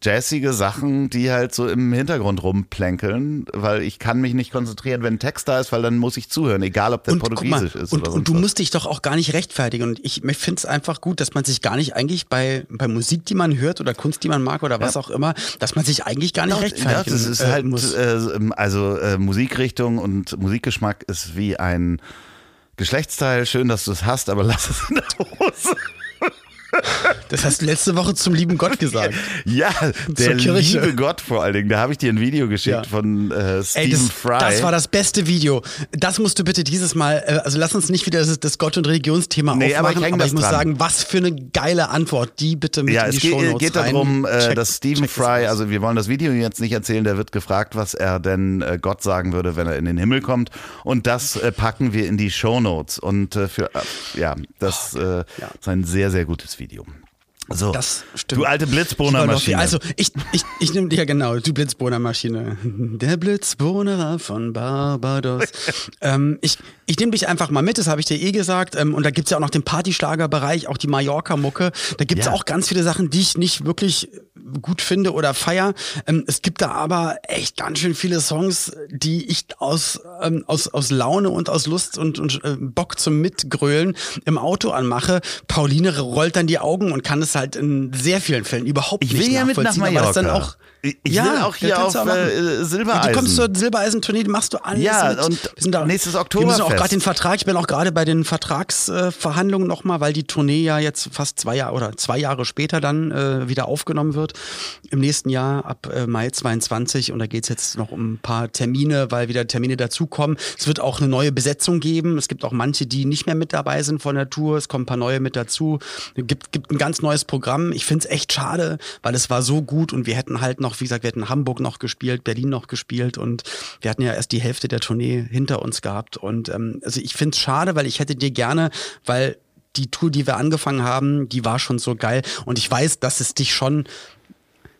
jazzige Sachen, die halt so im Hintergrund rumplänkeln, weil ich kann mich nicht konzentrieren, wenn ein Text da ist, weil dann muss ich zuhören, egal ob der Und, guck mal, portugiesisch ist und, oder und du was. musst dich doch auch gar nicht rechtfertigen. Und ich finde es einfach gut, dass man sich gar nicht eigentlich bei, bei Musik, die man hört oder Kunst, die man mag oder was auch immer, dass man sich eigentlich gar nicht Ja, rechtfertigen das ist äh, halt, muss. äh, also äh, Musikrichtung und Musikgeschmack ist wie ein Geschlechtsteil. Schön, dass du es hast, aber lass es in der Hose. Das hast du letzte Woche zum lieben Gott gesagt. Ja, der Kirche. liebe Gott vor allen Dingen. Da habe ich dir ein Video geschickt Ja. von äh, Ey, Stephen das, Fry. das war das beste Video. Das musst du bitte dieses Mal, äh, also lass uns nicht wieder das, das Gott- und Religionsthema Nee, aber aufmachen, ich häng aber ich muss dran. sagen, was für eine geile Antwort. Die bitte mit Ja, in es die geht, Shownotes geht rein. darum, äh, Check- dass Stephen es Fry, also wir wollen das Video jetzt nicht erzählen, der wird gefragt, was er denn äh, Gott sagen würde, wenn er in den Himmel kommt. Und das packen wir in die Shownotes. Und äh, für, ja, das äh, ist ein sehr, sehr gutes Video. So, Das stimmt. du alte Blitzbohnermaschine. Also ich, ich, ich nehme ja genau, du Blitzbohnermaschine. Der Blitzbohnerer von Barbados. ähm, ich ich nehme dich einfach mal mit, das habe ich dir eh gesagt. Ähm, und da gibt's ja auch noch den Partyschlagerbereich, auch die Mallorca-Mucke. Da gibt's Ja. auch ganz viele Sachen, die ich nicht wirklich gut finde oder feier. Ähm, es gibt da aber echt ganz schön viele Songs, die ich aus, ähm, aus, aus Laune und aus Lust und, und äh, Bock zum Mitgrölen im Auto anmache. Pauline rollt dann die Augen und kann es halt in sehr vielen Fällen überhaupt Ich nicht will ja mit nach aber das dann Mallorca. auch Ich- ich will auch hier ja, auf, machen. äh, Silbereisen. Du kommst zur Silbereisen-Tournee, die machst du alles Ja, mit. und Wir sind da, nächstes Wir müssen auch gerade den Vertrag, ich bin auch gerade bei den Vertragsverhandlungen nochmal, weil die Tournee ja jetzt fast zwei Jahre oder zwei Jahre später dann äh, wieder aufgenommen wird. Im nächsten Jahr ab äh, Mai 22 und da geht's jetzt noch um ein paar Termine, weil wieder Termine dazukommen. Es wird auch eine neue Besetzung geben. Es gibt auch manche, die nicht mehr mit dabei sind von der Tour. Es kommen ein paar neue mit dazu. Es gibt, gibt ein ganz neues Programm. Ich find's echt schade, weil es war so gut und wir hätten halt noch, wie gesagt, wir hätten Hamburg noch gespielt, Berlin noch gespielt und wir hatten ja erst die Hälfte der Tournee hinter uns gehabt. Und ähm, also ich find's schade, weil ich hätte dir gerne, weil die Tour, die wir angefangen haben, die war schon so geil. Und ich weiß, dass es dich schon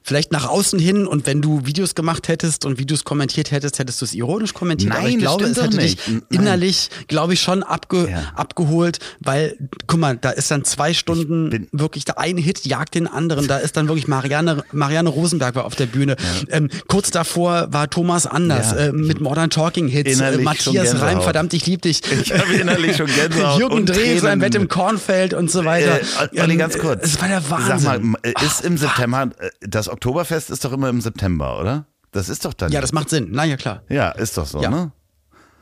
vielleicht nach außen hin und wenn du Videos gemacht hättest und Videos kommentiert hättest, hättest du es ironisch kommentiert. aber Nein, ich das glaube, es hätte nicht. dich innerlich, glaube ich, schon abge Ja. abgeholt, weil, guck mal, da ist dann zwei Stunden wirklich, der ein Hit jagt den anderen. Da ist dann wirklich Marianne, Marianne Rosenberg war auf der Bühne. Ähm, kurz davor war Thomas Anders Ja. äh, mit Modern Talking Hits. Äh, Matthias. Reim, verdammt, ich lieb dich. Ich habe innerlich schon Gänsehaut Jürgen Dreh, sein. Bett im Kornfeld und so weiter. Äh, Olli, Ähm, ganz kurz. Es war der Wahnsinn. Sag mal, äh, ist im September, äh, das Oktoberfest ist doch immer im September, oder? Das ist doch dann. ja, das macht Sinn. Na ja, klar. ja, ist doch so, Ja. ne?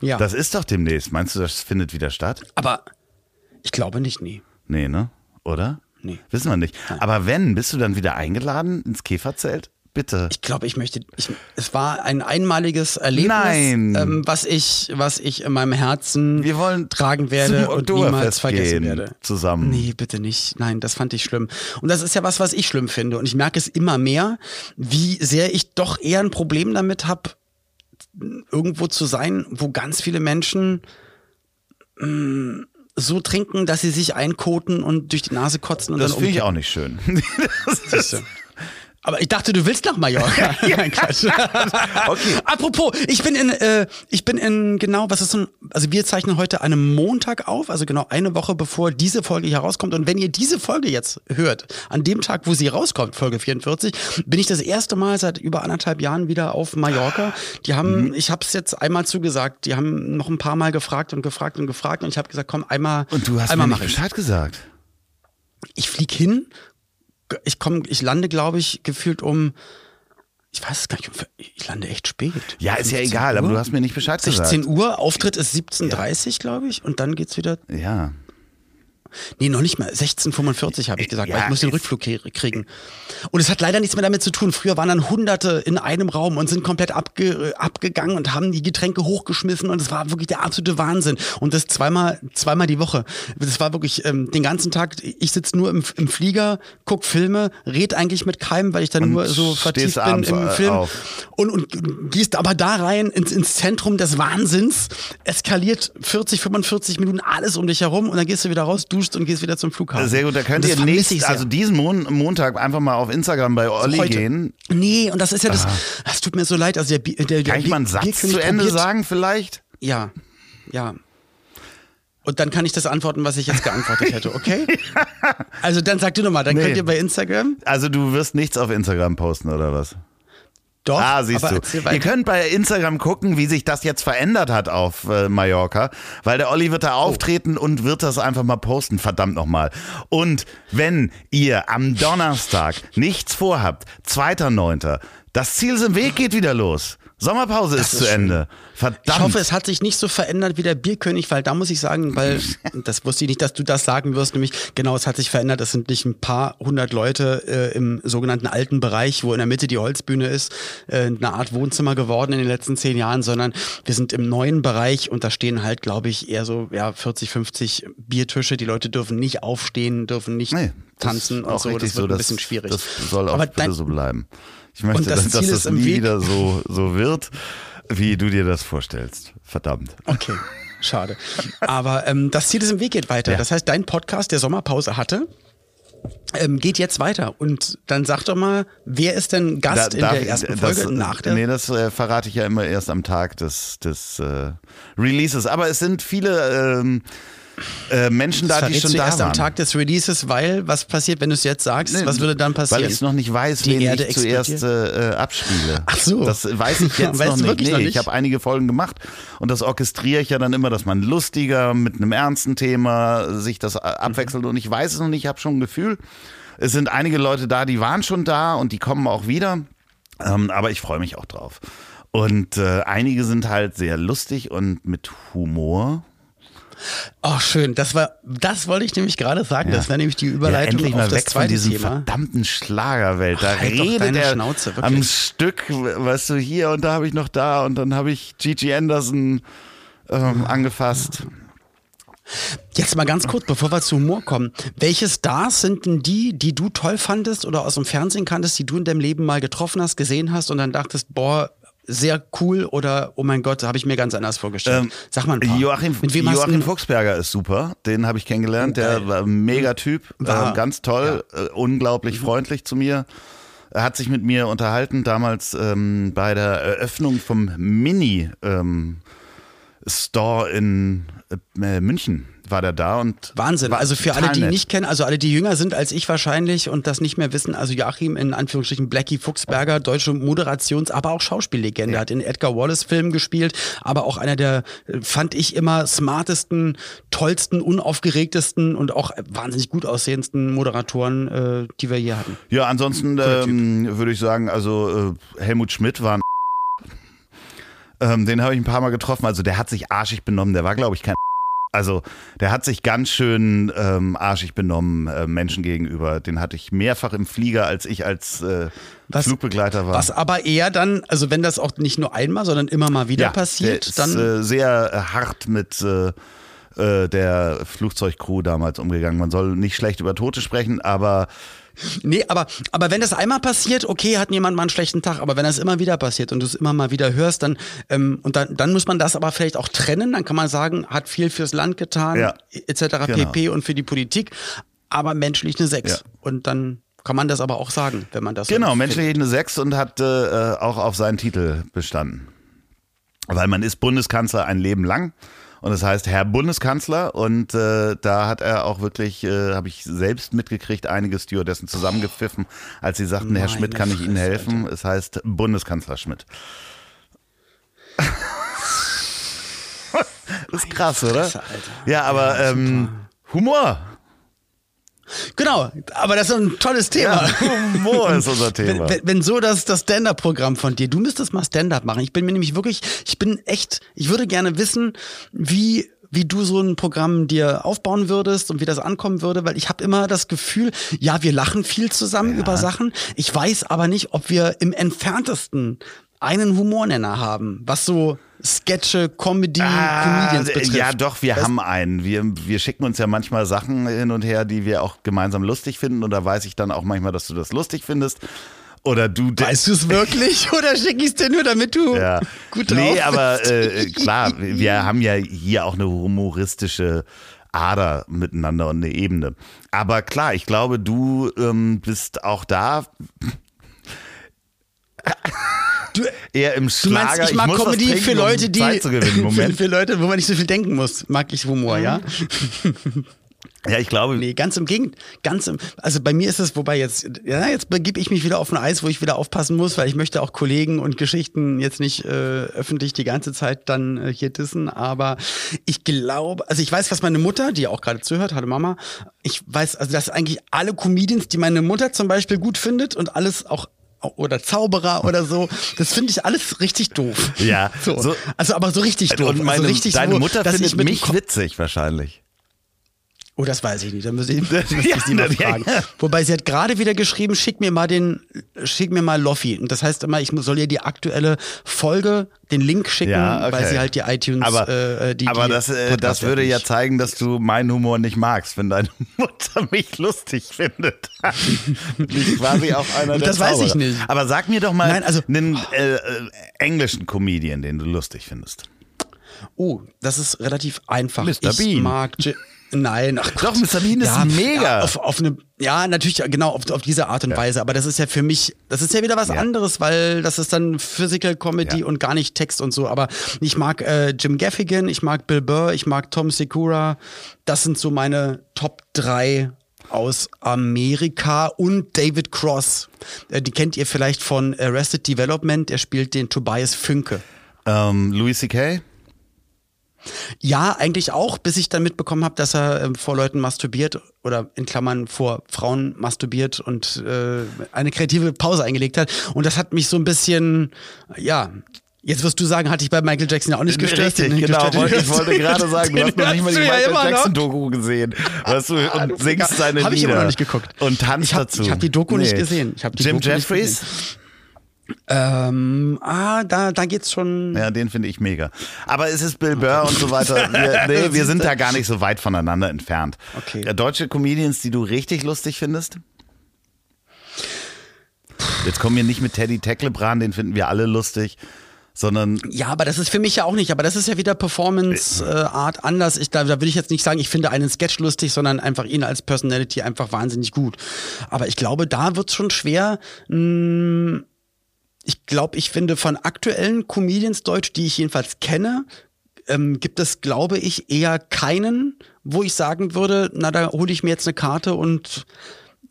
Ja. Das ist doch demnächst. Meinst du, das findet wieder statt? Aber ich glaube nicht, nie. Nee, ne? Oder? Nee. Wissen wir nicht. Aber wenn, bist du dann wieder eingeladen ins Käferzelt? Bitte. Ich glaube, ich möchte. Ich, es war ein einmaliges Erlebnis. Ähm, was ich, was ich in meinem Herzen Wir wollen tragen werde und niemals vergessen werde. zusammen. Nee, bitte nicht. Nein, das fand ich schlimm. Und das ist ja was, was ich schlimm finde. Und ich merke es immer mehr, wie sehr ich doch eher ein Problem damit habe, irgendwo zu sein, wo ganz viele Menschen mh, so trinken, dass sie sich einkoten und durch die Nase kotzen und Das dann finde ich auch nicht schön. Siehst du. Aber ich dachte, du willst nach Mallorca. Nein. Okay. Apropos, ich bin in, äh, ich bin in genau, was ist so ein, also wir zeichnen heute an einem Montag auf, also genau eine Woche bevor diese Folge hier rauskommt. Und wenn ihr diese Folge jetzt hört, an dem Tag, wo sie rauskommt, Folge 44, bin ich das erste Mal seit über anderthalb Jahren wieder auf Mallorca. Die Mhm. haben, ich habe es jetzt einmal zugesagt, die haben noch ein paar Mal gefragt und gefragt und gefragt und ich habe gesagt, komm, einmal, Und du hast einmal mir nicht. Bescheid gesagt. Ich flieg hin, ich komme, ich lande, glaube ich, gefühlt um, ich weiß es gar nicht, ich lande echt spät. Ja, ist ja 15 egal, aber Uhr. du hast mir nicht Bescheid 16 gesagt. Uhr, Auftritt ist 17.30 glaube ich, und dann geht's wieder. Ja. Nee, noch nicht mal. 1645 habe ich gesagt, Ja, weil ich muss den Rückflug krie- kriegen. Und es hat leider nichts mehr damit zu tun. Früher waren dann Hunderte in einem Raum und sind komplett abge, abgegangen und haben die Getränke hochgeschmissen und es war wirklich der absolute Wahnsinn. Und das zweimal, zweimal die Woche. Das war wirklich ähm, den ganzen Tag. Ich sitze nur im, im Flieger, guck Filme, red eigentlich mit keinem, weil ich dann Und nur so vertieft bin im Film. auf. Und, und gehst aber da rein ins, ins Zentrum des Wahnsinns, eskaliert 40, 45 Minuten alles um dich herum und dann gehst du wieder raus, duschst und gehst wieder zum Flughafen. Sehr gut, da könnt ihr vermisse nächst, ich sehr. also diesen Mon Montag einfach mal auf Instagram bei Olli Heute. gehen. Nee, und das ist ja das, das tut mir so leid. Also der, Bi- der, der Kann ich mal einen Satz Bierkönig zu Ende probiert- sagen vielleicht? Ja, ja. Und dann kann ich das antworten, was ich jetzt geantwortet hätte, okay? Also dann sag du nochmal, dann Nee. könnt ihr bei Instagram. Also du wirst nichts auf Instagram posten oder was? Doch, Ah, siehst du. Ihr könnt bei Instagram gucken, wie sich das jetzt verändert hat auf äh, Mallorca, weil der Olli wird Oh. da auftreten und wird das einfach mal posten, verdammt nochmal. Und wenn ihr am Donnerstag nichts vorhabt, 2.9., das Ziel ist im Weg, geht wieder los. Sommerpause ist, ist zu schön. Ende. Verdammt. Ich hoffe, es hat sich nicht so verändert wie der Bierkönig, weil da muss ich sagen, weil das wusste ich nicht, dass du das sagen wirst, nämlich genau, es hat sich verändert. Es sind nicht ein paar hundert Leute äh, im sogenannten alten Bereich, wo in der Mitte die Holzbühne ist, äh, eine Art Wohnzimmer geworden in den letzten zehn Jahren, sondern wir sind im neuen Bereich und da stehen halt, glaube ich, eher so ja 40, 50 Biertische. Die Leute dürfen nicht aufstehen, dürfen nicht Nee, tanzen und so. Das wird so, ein bisschen schwierig. Das soll auch Aber bitte so bleiben. Ich möchte, das dass, dass das nie Weg. wieder so, so wird, wie du dir das vorstellst. Verdammt. Okay, schade. Aber ähm, das Ziel ist im Weg geht weiter. Ja. Das heißt, dein Podcast, der Sommerpause hatte, ähm, geht jetzt weiter. Und dann sag doch mal, wer ist denn Gast Da- in der ich- ersten das, Folge nach der? Nee, das äh, verrate ich ja immer erst am Tag des, des äh, Releases. Aber es sind viele ähm, äh, Menschen da, das die verrätst schon da erst waren. am Tag des Releases, weil was passiert, wenn du es jetzt sagst? Nee, was würde dann passieren? Weil ich noch nicht weiß, Die wen Erde ich zuerst explodiert? äh, äh, abspiele. Ach so. Das weiß ich jetzt Weißt noch nicht. Nee, noch ich nicht? habe einige Folgen gemacht und das orchestriere ich ja dann immer, dass man lustiger mit einem ernsten Thema sich das äh, abwechselt und ich weiß es noch nicht, ich habe schon ein Gefühl. Es sind einige Leute da, die waren schon da und die kommen auch wieder. Ähm, aber ich freue mich auch drauf. Und äh, einige sind halt sehr lustig und mit Humor. Oh, schön. Das war, das wollte ich nämlich gerade sagen. Das wäre nämlich die Ja, Überleitung endlich auf mal das weg von diesem Thema. verdammten Schlagerwelt. Da Ach, halt redet deine er Schnauze, wirklich. am Stück, weißt du, hier und da habe ich noch da und dann habe ich Gigi Anderson ähm, angefasst. Jetzt mal ganz kurz, bevor wir zu Humor kommen. Welche Stars sind denn die, die du toll fandest oder aus dem Fernsehen kanntest, die du in deinem Leben mal getroffen hast, gesehen hast und dann dachtest, boah, sehr cool oder oh mein Gott, habe ich mir ganz anders vorgestellt. Ähm, Sag mal ein paar. Joachim, Mit wem hast Joachim Fuchsberger ist super, den habe ich kennengelernt, der geil. war ein Megatyp, War- äh, ganz toll, äh, Mhm. unglaublich freundlich zu mir. Er hat sich mit mir unterhalten, damals ähm, bei der Eröffnung vom Mini ähm, Store in äh, München war der da und Wahnsinn. Also für alle, die nett. nicht kennen, also alle, die jünger sind als ich wahrscheinlich und das nicht mehr wissen, also Joachim in Anführungsstrichen Blackie Fuchsberger, deutsche Moderations-, aber auch Schauspiellegende, hat in Edgar Wallace Filmen gespielt, aber auch einer der, äh, fand ich immer smartesten, tollsten, unaufgeregtesten und auch wahnsinnig gut aussehendsten Moderatoren, äh, die wir hier hatten. Ja, ansonsten ähm, würde ich sagen, also äh, Helmut Schmidt war ein ähm, den habe ich ein paar Mal getroffen. Also der hat sich arschig benommen. Der war, glaube ich, kein also der hat sich ganz schön ähm, arschig benommen äh, Menschen gegenüber. Den hatte ich mehrfach im Flieger, als ich als äh, Was- Flugbegleiter war. Was aber eher dann, also wenn das auch nicht nur einmal, sondern immer mal wieder ja, passiert, der ist, dann äh, sehr äh, hart mit äh, der Flugzeugcrew damals umgegangen. Man soll nicht schlecht über Tote sprechen, aber Nee, aber, aber wenn das einmal passiert, okay, hat jemand mal einen schlechten Tag, aber wenn das immer wieder passiert und du es immer mal wieder hörst, dann, ähm, und dann, dann muss man das aber vielleicht auch trennen, dann kann man sagen, hat viel fürs Land getan, Ja. etc. Genau. pp. und für die Politik, aber menschlich eine 6. Ja. Und dann kann man das aber auch sagen, wenn man das Genau, menschlich eine 6 und hat äh, auch auf seinen Titel bestanden. Weil man ist Bundeskanzler ein Leben lang. Und das heißt Herr Bundeskanzler und äh, da hat er auch wirklich, äh, habe ich selbst mitgekriegt, einige Stewardessen zusammengepfiffen, als sie sagten, Herr Meine Schmidt, kann ich Ihnen helfen? Es heißt Bundeskanzler Schmidt. das ist krass, oder? Alter. Ja, aber ähm, Humor. Genau, aber das ist ein tolles Thema. Ja, Humor ist unser Thema. Wenn, wenn, so das, das Stand-Up-Programm von dir, du müsstest mal Stand-Up machen. Ich bin mir nämlich wirklich, ich bin echt, ich würde gerne wissen, wie, wie du so ein Programm dir aufbauen würdest und wie das ankommen würde, weil ich habe immer das Gefühl, ja, wir lachen viel zusammen Ja. über Sachen. Ich weiß aber nicht, ob wir im entferntesten einen Humornenner haben, was so Sketche, Comedy, Comedians betrifft. Ah, ja, doch, wir Weißt- haben einen. Wir, wir schicken uns ja manchmal Sachen hin und her, die wir auch gemeinsam lustig finden. Und da weiß ich dann auch manchmal, dass du das lustig findest. Oder du. Weißt du es wirklich oder schicke ich es dir nur, damit du Ja. gut drauf Nee, aber bist? äh, klar, wir haben ja hier auch eine humoristische Ader miteinander und eine Ebene. Aber klar, ich glaube, du ähm, bist auch da Du- eher im Du Schlager. meinst, ich mag was Comedy trinken, für Leute, um die gewinnen. für, für Leute, wo man nicht so viel denken muss, mag ich Humor, ja? Ja, ich glaube, Nee, ganz im Gegenteil. Ganz im, also bei mir ist es, wobei jetzt, ja, jetzt begebe ich mich wieder auf ein Eis, wo ich wieder aufpassen muss, weil ich möchte auch Kollegen und Geschichten jetzt nicht äh, öffentlich die ganze Zeit dann äh, hier dissen. Aber ich glaube, also ich weiß, was meine Mutter, die auch gerade zuhört, hallo Mama, ich weiß, also dass eigentlich alle Comedians, die meine Mutter zum Beispiel gut findet und alles auch oder Zauberer oder so, das finde ich alles richtig doof. Ja, so. so- also aber so richtig doof. und meine, also richtig deine so, Mutter findet mich witzig wahrscheinlich. Oh, das weiß ich nicht. Da muss ich, muss ich sie mal fragen. Wobei sie hat gerade wieder geschrieben, schick mir mal den, schick mir mal Loffi. Und das heißt immer, ich soll ihr die aktuelle Folge, den Link schicken, Ja, okay. weil sie halt die iTunes, Aber, äh, die, aber die das, äh, das würde ja nicht. zeigen, dass du meinen Humor nicht magst, wenn deine Mutter mich lustig findet. ich quasi auch einer der Das weiß ich Zauberer. nicht. Aber sag mir doch mal Nein, also- einen äh, äh, englischen Comedian, den du lustig findest. Oh, das ist relativ einfach. Mr. Ich Bean. mag J Nein, ach Doch, Gott. Mr. Bean ist mega. Ja, auf, auf eine, ja natürlich, genau, auf, auf diese Art und Weise. Aber das ist ja für mich, das ist ja wieder was Ja. anderes, weil das ist dann Physical Comedy Ja. und gar nicht Text und so. Aber ich mag äh, Jim Gaffigan, ich mag Bill Burr, ich mag Tom Segura. Das sind so meine Top 3 aus Amerika und David Cross. Äh, die kennt ihr vielleicht von Arrested Development. Er spielt den Tobias Fünke. Ähm, Louis C.K.? Ja, eigentlich auch, bis ich dann mitbekommen habe, dass er ähm, vor Leuten masturbiert oder in Klammern vor Frauen masturbiert und äh, eine kreative Pause eingelegt hat. Und das hat mich so ein bisschen, ja. Jetzt wirst du sagen, hatte ich bei Michael Jackson ja auch nicht gestört. Richtig, Den genau. gestört- ich wollte gerade sagen, du hast noch nicht mal die ja Michael noch. Jackson-Doku gesehen. Weißt du, und Ah, du singst seine Hab ich Lieder. immer noch nicht geguckt. Und tanzt Ich hab- dazu. ich hab die Doku nicht gesehen. Ich die Jim Doku nicht Jeffries? Ähm, ah, da, da geht's schon. Ja, den finde ich mega. Aber es ist Bill Burr und so weiter. Wir, nee, wir sind da gar nicht so weit voneinander entfernt. Okay. Ja, Deutsche Comedians, die du richtig lustig findest? Jetzt kommen wir nicht mit Teddy Tecklebrand, den finden wir alle lustig, sondern Ja, aber das ist für mich ja auch nicht. Aber das ist ja wieder Performance-Art anders. Ich, da, da will ich jetzt nicht sagen, ich finde einen Sketch lustig, sondern einfach ihn als Personality einfach wahnsinnig gut. Aber ich glaube, da wird's schon schwer. Mh, ich glaube, ich finde von aktuellen Comedians Deutsch, die ich jedenfalls kenne, ähm, gibt es, glaube ich, eher keinen, wo ich sagen würde, na, da hole ich mir jetzt eine Karte und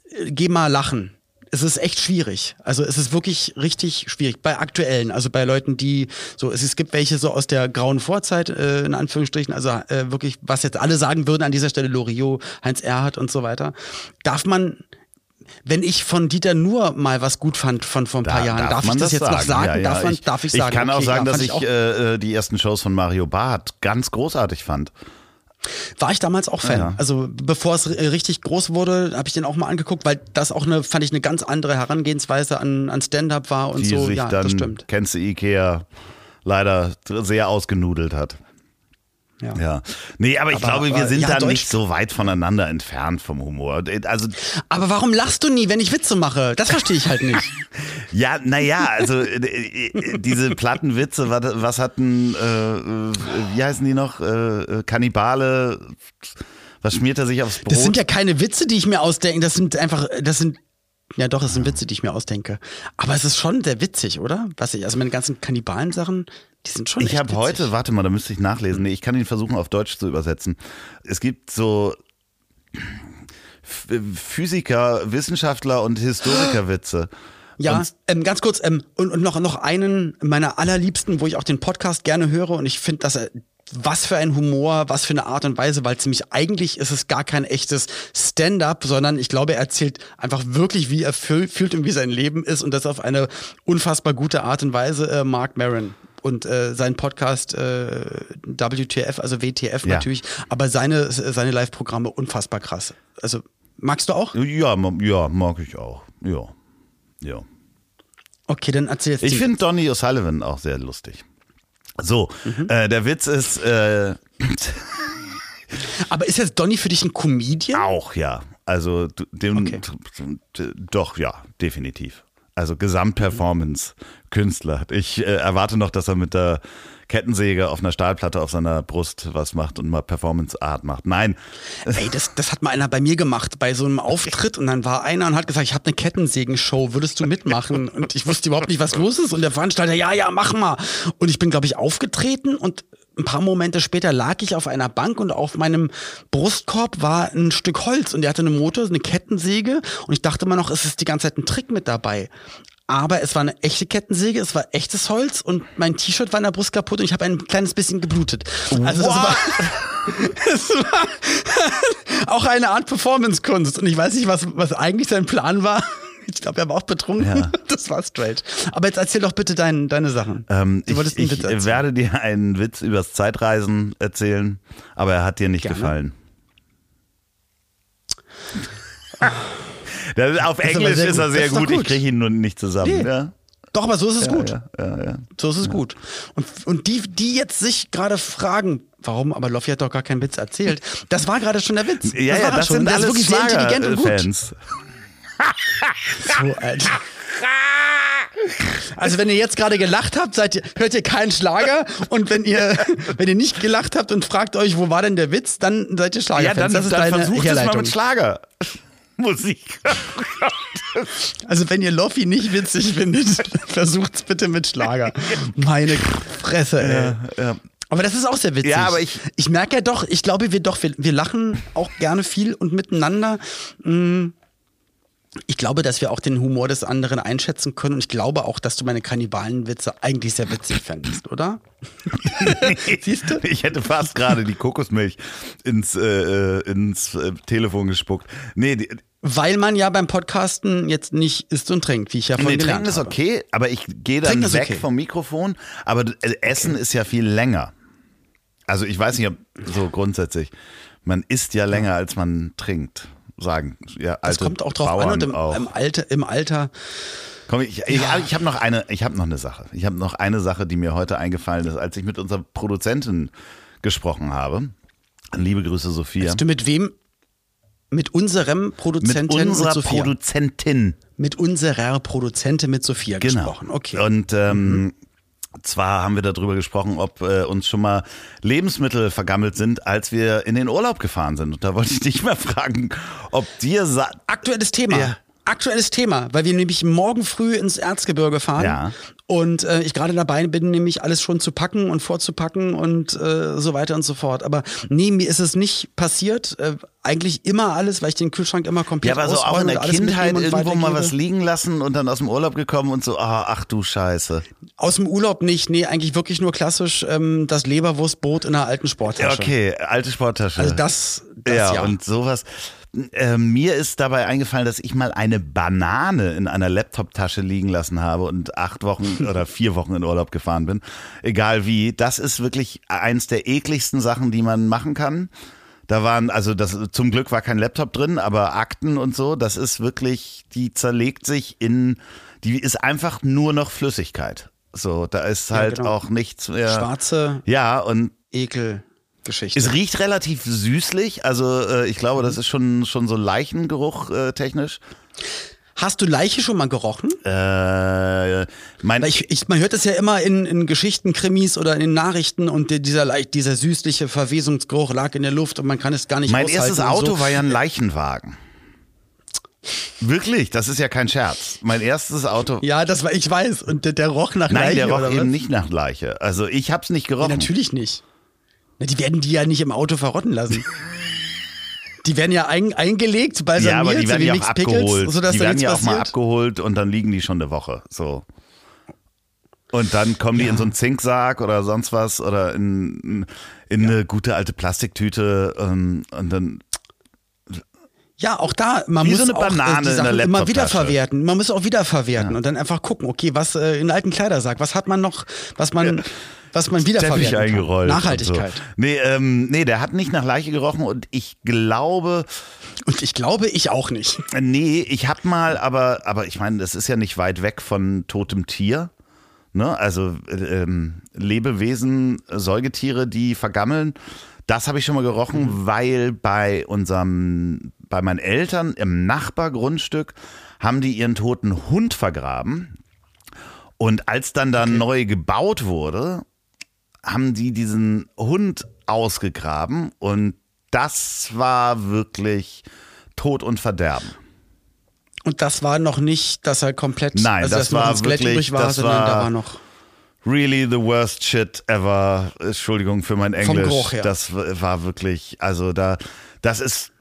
äh, geh mal lachen. Es ist echt schwierig. Also es ist wirklich richtig schwierig. Bei aktuellen, also bei Leuten, die so, es, es gibt welche so aus der grauen Vorzeit, äh, in Anführungsstrichen, also äh, wirklich, was jetzt alle sagen würden an dieser Stelle, Loriot, Heinz Erhardt und so weiter, darf man, wenn ich von Dieter nur mal was gut fand von vor ein paar da Jahren, darf, man ich das, jetzt noch sagen? Ja, ja, darf, man, ich, darf ich sagen? Ich kann auch Okay, sagen, ja, dass fand ich, auch- äh, die ersten Shows von Mario Barth ganz großartig fand. War ich damals auch Fan. Ja. Also bevor es äh, richtig groß wurde, habe ich den auch mal angeguckt, weil das auch eine, fand ich eine ganz andere Herangehensweise an, an Stand-up war und die so. sich Ja, dann, das stimmt. kennst du Ikea, leider sehr ausgenudelt hat. Ja. Ja. Nee, aber ich Aber- glaube, wir sind ja, da Deutsch- nicht so weit voneinander entfernt vom Humor. Also, Aber warum lachst du nie, wenn ich Witze mache? Das verstehe ich halt nicht. ja, naja, also äh, äh, diese Plattenwitze, was, was hatten, äh, äh, wie heißen die noch? Äh, Kannibale, was schmiert er sich aufs Brot? Das sind ja keine Witze, die ich mir ausdenke. Das sind einfach, das sind, ja doch, das sind Witze, die ich mir ausdenke. Aber es ist schon sehr witzig, oder? Was ich, also meine ganzen Kannibalen-Sachen, die sind schon Ich habe heute, warte mal, da müsste ich nachlesen. Nee, ich kann ihn versuchen auf Deutsch zu übersetzen. Es gibt so Physiker, Wissenschaftler und Historikerwitze. Ja, ähm, ganz kurz, ähm, und, und noch, noch einen meiner allerliebsten, wo ich auch den Podcast gerne höre und ich finde, dass er was für ein Humor, was für eine Art und Weise, weil ziemlich eigentlich ist es gar kein echtes Stand-up, sondern ich glaube, er erzählt einfach wirklich, wie er fühl, fühlt und wie sein Leben ist und das auf eine unfassbar gute Art und Weise, äh, Mark Maron. und äh, sein Podcast äh, WTF, also WTF Ja. natürlich, aber seine, seine Live-Programme unfassbar krass. Also magst du auch? Ja, ja, mag ich auch. Ja. Ja. Okay, dann erzähl jetzt Ich finde Donny O'Sullivan auch sehr lustig. So, Mhm. äh, der Witz ist äh, Aber ist jetzt Donny für dich ein Comedian? auch, ja. Also, dem, Okay. doch, ja, definitiv. Also Gesamtperformance-Künstler. Ich äh, erwarte noch, dass er mit der Kettensäge auf einer Stahlplatte auf seiner Brust was macht und mal Performance-Art macht. Nein, Ey, das, das hat mal einer bei mir gemacht, bei so einem Auftritt und dann war einer und hat gesagt, ich habe eine Kettensägen-Show, würdest du mitmachen? Und ich wusste überhaupt nicht, was los ist und der Veranstalter, ja, ja, mach mal. Und ich bin, glaube ich, aufgetreten und ein paar Momente später lag ich auf einer Bank und auf meinem Brustkorb war ein Stück Holz und der hatte eine Motor, eine Kettensäge und ich dachte immer noch, es ist die ganze Zeit ein Trick mit dabei. Aber es war eine echte Kettensäge, es war echtes Holz und mein T-Shirt war in der Brust kaputt und ich habe ein kleines bisschen geblutet. Also das war, es war auch eine Art Performance-Kunst. Und ich weiß nicht, was, was eigentlich sein Plan war. Ich glaube, er war auch betrunken. Ja. Das war straight. Aber jetzt erzähl doch bitte dein, deine Sachen. ähm, ich, ich werde dir einen Witz übers Zeitreisen erzählen, aber er hat dir nicht Gerne. gefallen. Das, auf ist aber Englisch sehr ist er gut. sehr Das ist doch gut, ich gut. kriege ihn nur nicht zusammen. Nee. Ja? Doch, aber so ist es gut. Ja, ja, ja. So ist es gut. Und, und die, die jetzt sich gerade fragen, warum, aber Loffi hat doch gar keinen Witz erzählt. Das war gerade schon der Witz. Ja, das ja, das schon. sind ist alles wirklich sehr intelligent und gut. Schlager-Fans. So, Alter. Also wenn ihr jetzt gerade gelacht habt, seid ihr, hört ihr keinen Schlager und wenn ihr, wenn ihr nicht gelacht habt und fragt euch, wo war denn der Witz, dann seid ihr Ja, Schlagerfans. dann, das ist dann deine versucht es mal mit Schlager. Musik. Also wenn ihr Loffi nicht witzig findet, versucht's bitte mit Schlager. Meine Fresse, ey. ja. Aber das ist auch sehr witzig. Ja, aber ich- ich merke ja doch, ich glaube, wir doch, wir, wir lachen auch gerne viel und miteinander. Mm. Ich glaube, dass wir auch den Humor des anderen einschätzen können und ich glaube auch, dass du meine Kannibalenwitze eigentlich sehr witzig fändest, oder? Siehst du? Ich hätte fast gerade die Kokosmilch ins, äh, ins äh, Telefon gespuckt. Nee, die, Weil man ja beim Podcasten jetzt nicht isst und trinkt, wie ich ja vorhin nee gelernt Trinken ist habe. okay, aber ich gehe dann Trinken ist weg okay. vom Mikrofon. Aber äh, Essen ist ja viel länger. Also ich weiß nicht, ob so grundsätzlich. Man isst ja länger, als man trinkt. Sagen ja Das alte kommt auch drauf Bauern an und im, auch. im Alter, im Alter Komm, ich, ich, ich habe noch eine, ich habe noch eine Sache. Ich habe noch eine Sache, die mir heute eingefallen ist, als ich mit unserer Produzentin gesprochen habe. Liebe Grüße, Sophia. Hast du mit wem? Mit unserem Mit Produzenten unserer Sophia. Produzentin. mit unserer Produzentin mit Sophia Genau. gesprochen. Okay. Und ähm, zwar haben wir darüber gesprochen, ob äh, uns schon mal Lebensmittel vergammelt sind, als wir in den Urlaub gefahren sind. Und da wollte ich dich mal fragen, ob dir sa Aktuelles Thema. Ja. Aktuelles Thema, weil wir nämlich morgen früh ins Erzgebirge fahren. Ja. Und äh, ich gerade dabei bin, nämlich alles schon zu packen und vorzupacken und äh, so weiter und so fort. Aber nee, mir ist es nicht passiert. Äh, eigentlich immer alles, weil ich den Kühlschrank immer ja, komplett aber so auch in der Kindheit irgendwo mal was liegen lassen und dann aus dem Urlaub gekommen und so, ah, ach du Scheiße. Aus dem Urlaub nicht. Nee, eigentlich wirklich nur klassisch ähm, das Leberwurstbrot in einer alten Ja, Sporttasche. okay, alte Sporttasche. Also das, das ja, ja. und sowas. Äh, mir ist dabei eingefallen, dass ich mal eine Banane in einer Laptop-Tasche liegen lassen habe und acht Wochen oder vier Wochen in Urlaub gefahren bin. Egal wie. Das ist wirklich eins der ekligsten Sachen, die man machen kann. Da waren, also das, zum Glück war kein Laptop drin, aber Akten und so, das ist wirklich, die zerlegt sich in, die ist einfach nur noch Flüssigkeit. So, da ist halt genau. auch nichts mehr. Schwarze Ja, und Ekelgeschichte. es riecht relativ süßlich, also äh, ich glaube, das ist schon, schon so Leichengeruch äh, technisch. Hast du Leiche schon mal gerochen? Äh, mein, ich, ich, man hört es ja immer in, in Geschichten, Krimis oder in den Nachrichten und dieser, dieser süßliche Verwesungsgeruch lag in der Luft und man kann es gar nicht mein erstes Auto so. war ja ein Leichenwagen. Wirklich, das ist ja kein Scherz. Mein erstes Auto. Ja, das war, ich weiß. Und der, der roch nach Nein, Leiche der roch eben was? nicht nach Leiche. Also ich hab's nicht Nee, gerochen. natürlich nicht. Die werden die ja nicht im Auto verrotten lassen. die werden ja ein, eingelegt, balsamiert, ja, aber die so werden ja auch Pickles, abgeholt. sodass die werden ja auch mal abgeholt und dann liegen die schon eine Woche. So. Und dann kommen die in so einen Zinksarg oder sonst was oder in, in eine gute alte Plastiktüte ähm, und dann Ja, auch da, man Wie muss so eine auch, äh, Banane die Sachen immer Laptoptasche. wieder verwerten. Man muss auch wieder verwerten und dann einfach gucken, okay, was äh, in alten Kleidersack, was hat man noch, was man, was man wieder Teppich eingerollt. kann. Nachhaltigkeit. So. Nee, ähm, nee, der hat nicht nach Leiche gerochen und ich glaube, Und ich glaube, ich auch nicht. nee, ich hab mal, aber, aber ich meine, das ist ja nicht weit weg von totem Tier. Ne? Also äh, ähm, Lebewesen, Säugetiere, die vergammeln. Das habe ich schon mal gerochen, Mhm. weil bei unserem, bei meinen Eltern im Nachbargrundstück haben die ihren toten Hund vergraben. Und als dann da neu gebaut wurde, haben die diesen Hund ausgegraben und das war wirklich Tod und Verderben. Und das war noch nicht, dass er komplett, Nein, also das war wirklich- übrig war, das sondern war- da war noch. Really the worst shit ever. Entschuldigung für mein Englisch. Geruch her. Das war wirklich, also da, das ist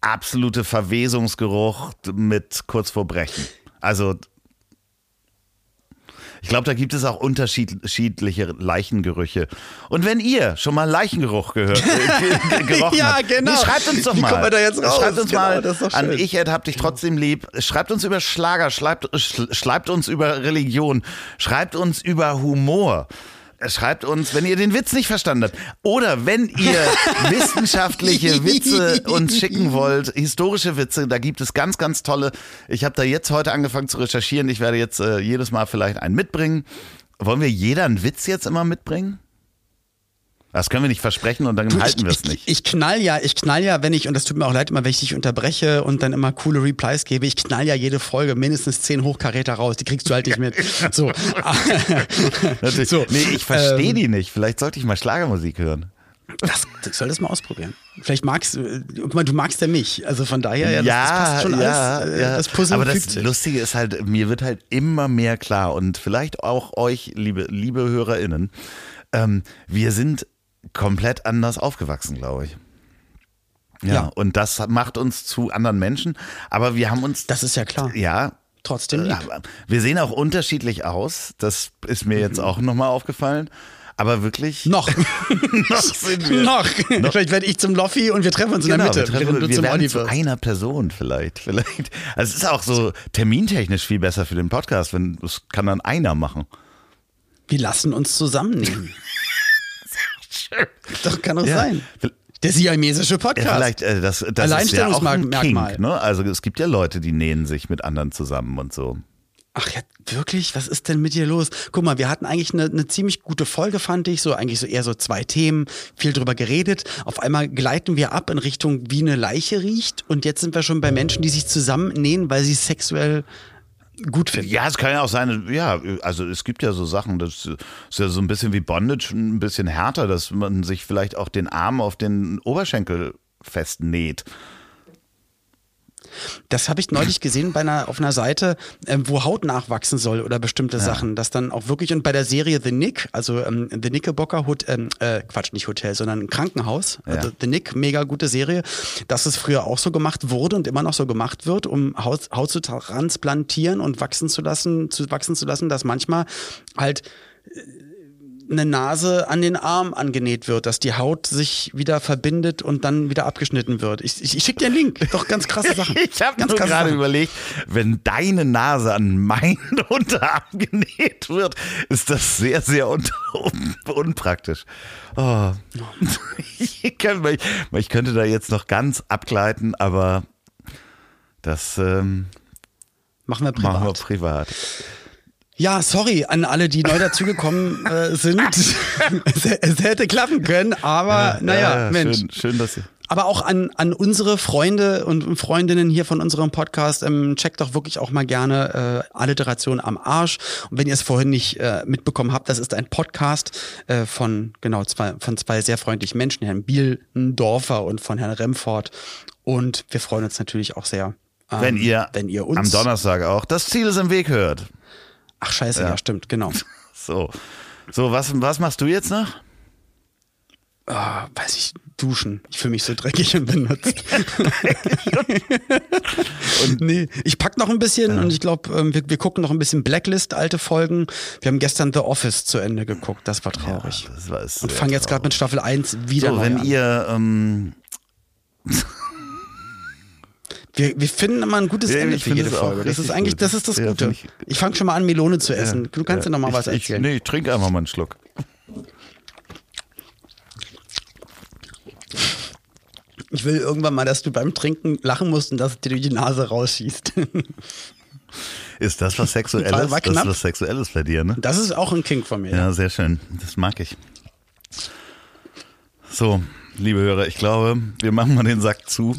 absolute Verwesungsgeruch mit kurz vor Brechen. Also ich glaube, da gibt es auch unterschiedliche Leichengerüche. Und wenn ihr schon mal Leichengeruch gehört, äh, ge- gerochen Ja, habt, genau. nee, schreibt uns doch Wie mal. kommen wir da jetzt raus? Schreibt uns Genau, mal an ich hab dich trotzdem lieb. Schreibt uns über Schlager, schreibt, sch- schreibt uns über Religion, schreibt uns über Humor. Schreibt uns, wenn ihr den Witz nicht verstanden habt. Oder wenn ihr wissenschaftliche Witze uns schicken wollt, historische Witze, da gibt es ganz, ganz tolle. Ich habe da jetzt heute angefangen zu recherchieren. Ich werde jetzt äh, jedes Mal vielleicht einen mitbringen. Wollen wir jeder einen Witz jetzt immer mitbringen? Das können wir nicht versprechen und dann Du, halten wir es ich, nicht. Ich, knall ja, ich knall ja, wenn ich, und das tut mir auch leid, immer wenn ich dich unterbreche und dann immer coole Replies gebe, ich knall ja jede Folge mindestens zehn Hochkaräter raus, die kriegst du halt nicht mit. So. Natürlich. so, nee, ich verstehe ähm, die nicht. Vielleicht sollte ich mal Schlagermusik hören. Das, ich soll das mal ausprobieren. Vielleicht magst du, du magst ja mich. Also von daher, ja, das, das passt schon alles. äh, Das Puzzle Aber das. Lustige ist halt, mir wird halt immer mehr klar und vielleicht auch euch, liebe, liebe HörerInnen, ähm, wir sind komplett anders aufgewachsen, glaube ich. Ja, Ja. und das macht uns zu anderen Menschen, aber wir haben uns, Das ist ja klar. ja, Trotzdem lieb. wir sehen auch unterschiedlich aus, das ist mir Mhm. jetzt auch nochmal aufgefallen, aber wirklich, Noch. noch sind wir. noch. Vielleicht werde ich zum Loffi und wir treffen uns in der Genau, Mitte. wir, treffen, wir zum werden Olli zu einer Person vielleicht. vielleicht. Also es ist auch so termintechnisch viel besser für den Podcast, wenn das kann dann einer machen. Wir lassen uns zusammennehmen. Doch, kann doch Ja. sein. Der siamesische Ja, Podcast. vielleicht, äh, das, das ja Alleinstellungsmerkmal. Kink, ne? Also es gibt ja Leute, die nähen sich mit anderen zusammen und so. Ach ja, wirklich? Was ist denn mit dir los? Guck mal, wir hatten eigentlich eine, eine ziemlich gute Folge, fand ich. So eigentlich so eher so zwei Themen, viel drüber geredet. Auf einmal gleiten wir ab in Richtung, wie eine Leiche riecht. Und jetzt sind wir schon bei Menschen, die sich zusammennähen, weil sie sexuell gut finden. Ja, es kann ja auch sein, ja, also es gibt ja so Sachen, das ist ja so ein bisschen wie Bondage, ein bisschen härter, dass man sich vielleicht auch den Arm auf den Oberschenkel festnäht. Das habe ich neulich gesehen bei einer, auf einer Seite, ähm, wo Haut nachwachsen soll oder bestimmte Sachen. Das dann auch wirklich, und bei der Serie The Nick, also ähm, The Knickerbocker, Hot, ähm, äh, Quatsch, nicht Hotel, sondern Krankenhaus, also The Nick, mega gute Serie, dass es früher auch so gemacht wurde und immer noch so gemacht wird, um Haut, Haut zu transplantieren und wachsen zu lassen, zu wachsen zu lassen, dass manchmal halt äh, eine Nase an den Arm angenäht wird, dass die Haut sich wieder verbindet und dann wieder abgeschnitten wird. Ich, ich, ich schicke dir einen Link. Doch ganz krasse Sachen. Ich habe ganz gerade überlegt, wenn deine Nase an meinen Unterarm genäht wird, ist das sehr, sehr un un unpraktisch. Oh. Ich, könnte, ich könnte da jetzt noch ganz abgleiten, aber das ähm, Machen wir privat. machen wir privat. Ja, sorry an alle, die neu dazugekommen äh, sind. es, es hätte klappen können, aber naja, ja, Mensch. Schön, schön, dass ihr. Aber auch an, an unsere Freunde und Freundinnen hier von unserem Podcast, ähm, checkt doch wirklich auch mal gerne äh, Alliteration am Arsch. Und wenn ihr es vorhin nicht äh, mitbekommen habt, das ist ein Podcast äh, von genau zwei, von zwei sehr freundlichen Menschen, Herrn Bielendorfer und von Herrn Remford. Und wir freuen uns natürlich auch sehr, ähm, Wenn ihr, wenn ihr uns am Donnerstag auch das Ziel ist im Weg hört. Ach scheiße, ja, stimmt, genau. So, so was, was machst du jetzt noch? Ah, weiß ich, duschen. Ich fühle mich so dreckig und benutzt. und nee, ich pack noch ein bisschen und ich glaube, ähm, wir, wir gucken noch ein bisschen Blacklist, alte Folgen. Wir haben gestern The Office zu Ende geguckt, das war traurig. Das war und fangen jetzt gerade mit Staffel 1 wieder So, wenn an. ihr ähm, Wir, wir finden immer ein gutes Ja, Ende für jede Folge. Das ist eigentlich, gut. das ist das Ja, Gute. ich- ich fange schon mal an, Melone zu essen. Du kannst ja, noch mal was ich, erzählen. Ich, nee, ich trinke einfach mal einen Schluck. Ich will irgendwann mal, dass du beim Trinken lachen musst und dass es dir durch die Nase rausschießt. Ist das was Sexuelles? War- war das ist was Sexuelles bei dir, ne? Das ist auch ein Kink von mir. Ja, sehr schön. Das mag ich. So, liebe Hörer, ich glaube, wir machen mal den Sack zu.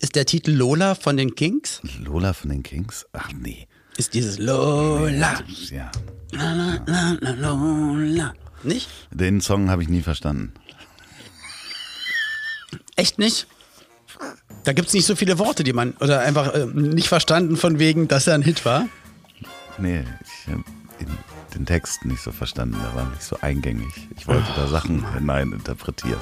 Ist der Titel Lola von den Kinks? Lola von den Kings? Ach nee. Ist dieses Lola, Ja. la, la, la, la, Lola. Nicht? Den Song habe ich nie verstanden. Echt nicht? Da gibt es nicht so viele Worte, die man, oder einfach äh, nicht verstanden von wegen, dass er ein Hit war. Nee, ich habe den Text nicht so verstanden. Der war nicht so eingängig. Ich wollte da Sachen hinein interpretieren.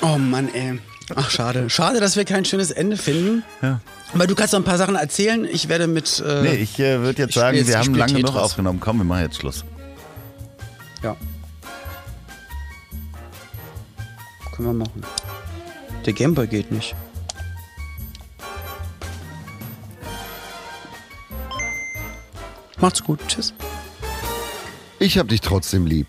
Oh Mann, ey. Ach, schade. Schade, dass wir kein schönes Ende finden. Ja. Aber du kannst noch ein paar Sachen erzählen. Ich werde mit. Äh, Nee, ich äh, würde jetzt sagen, jetzt- wir haben lange genug Tetris. aufgenommen. Komm, wir machen jetzt Schluss. Ja. Können wir machen. Der Gameboy geht nicht. Macht's gut. Tschüss. Ich hab dich trotzdem lieb.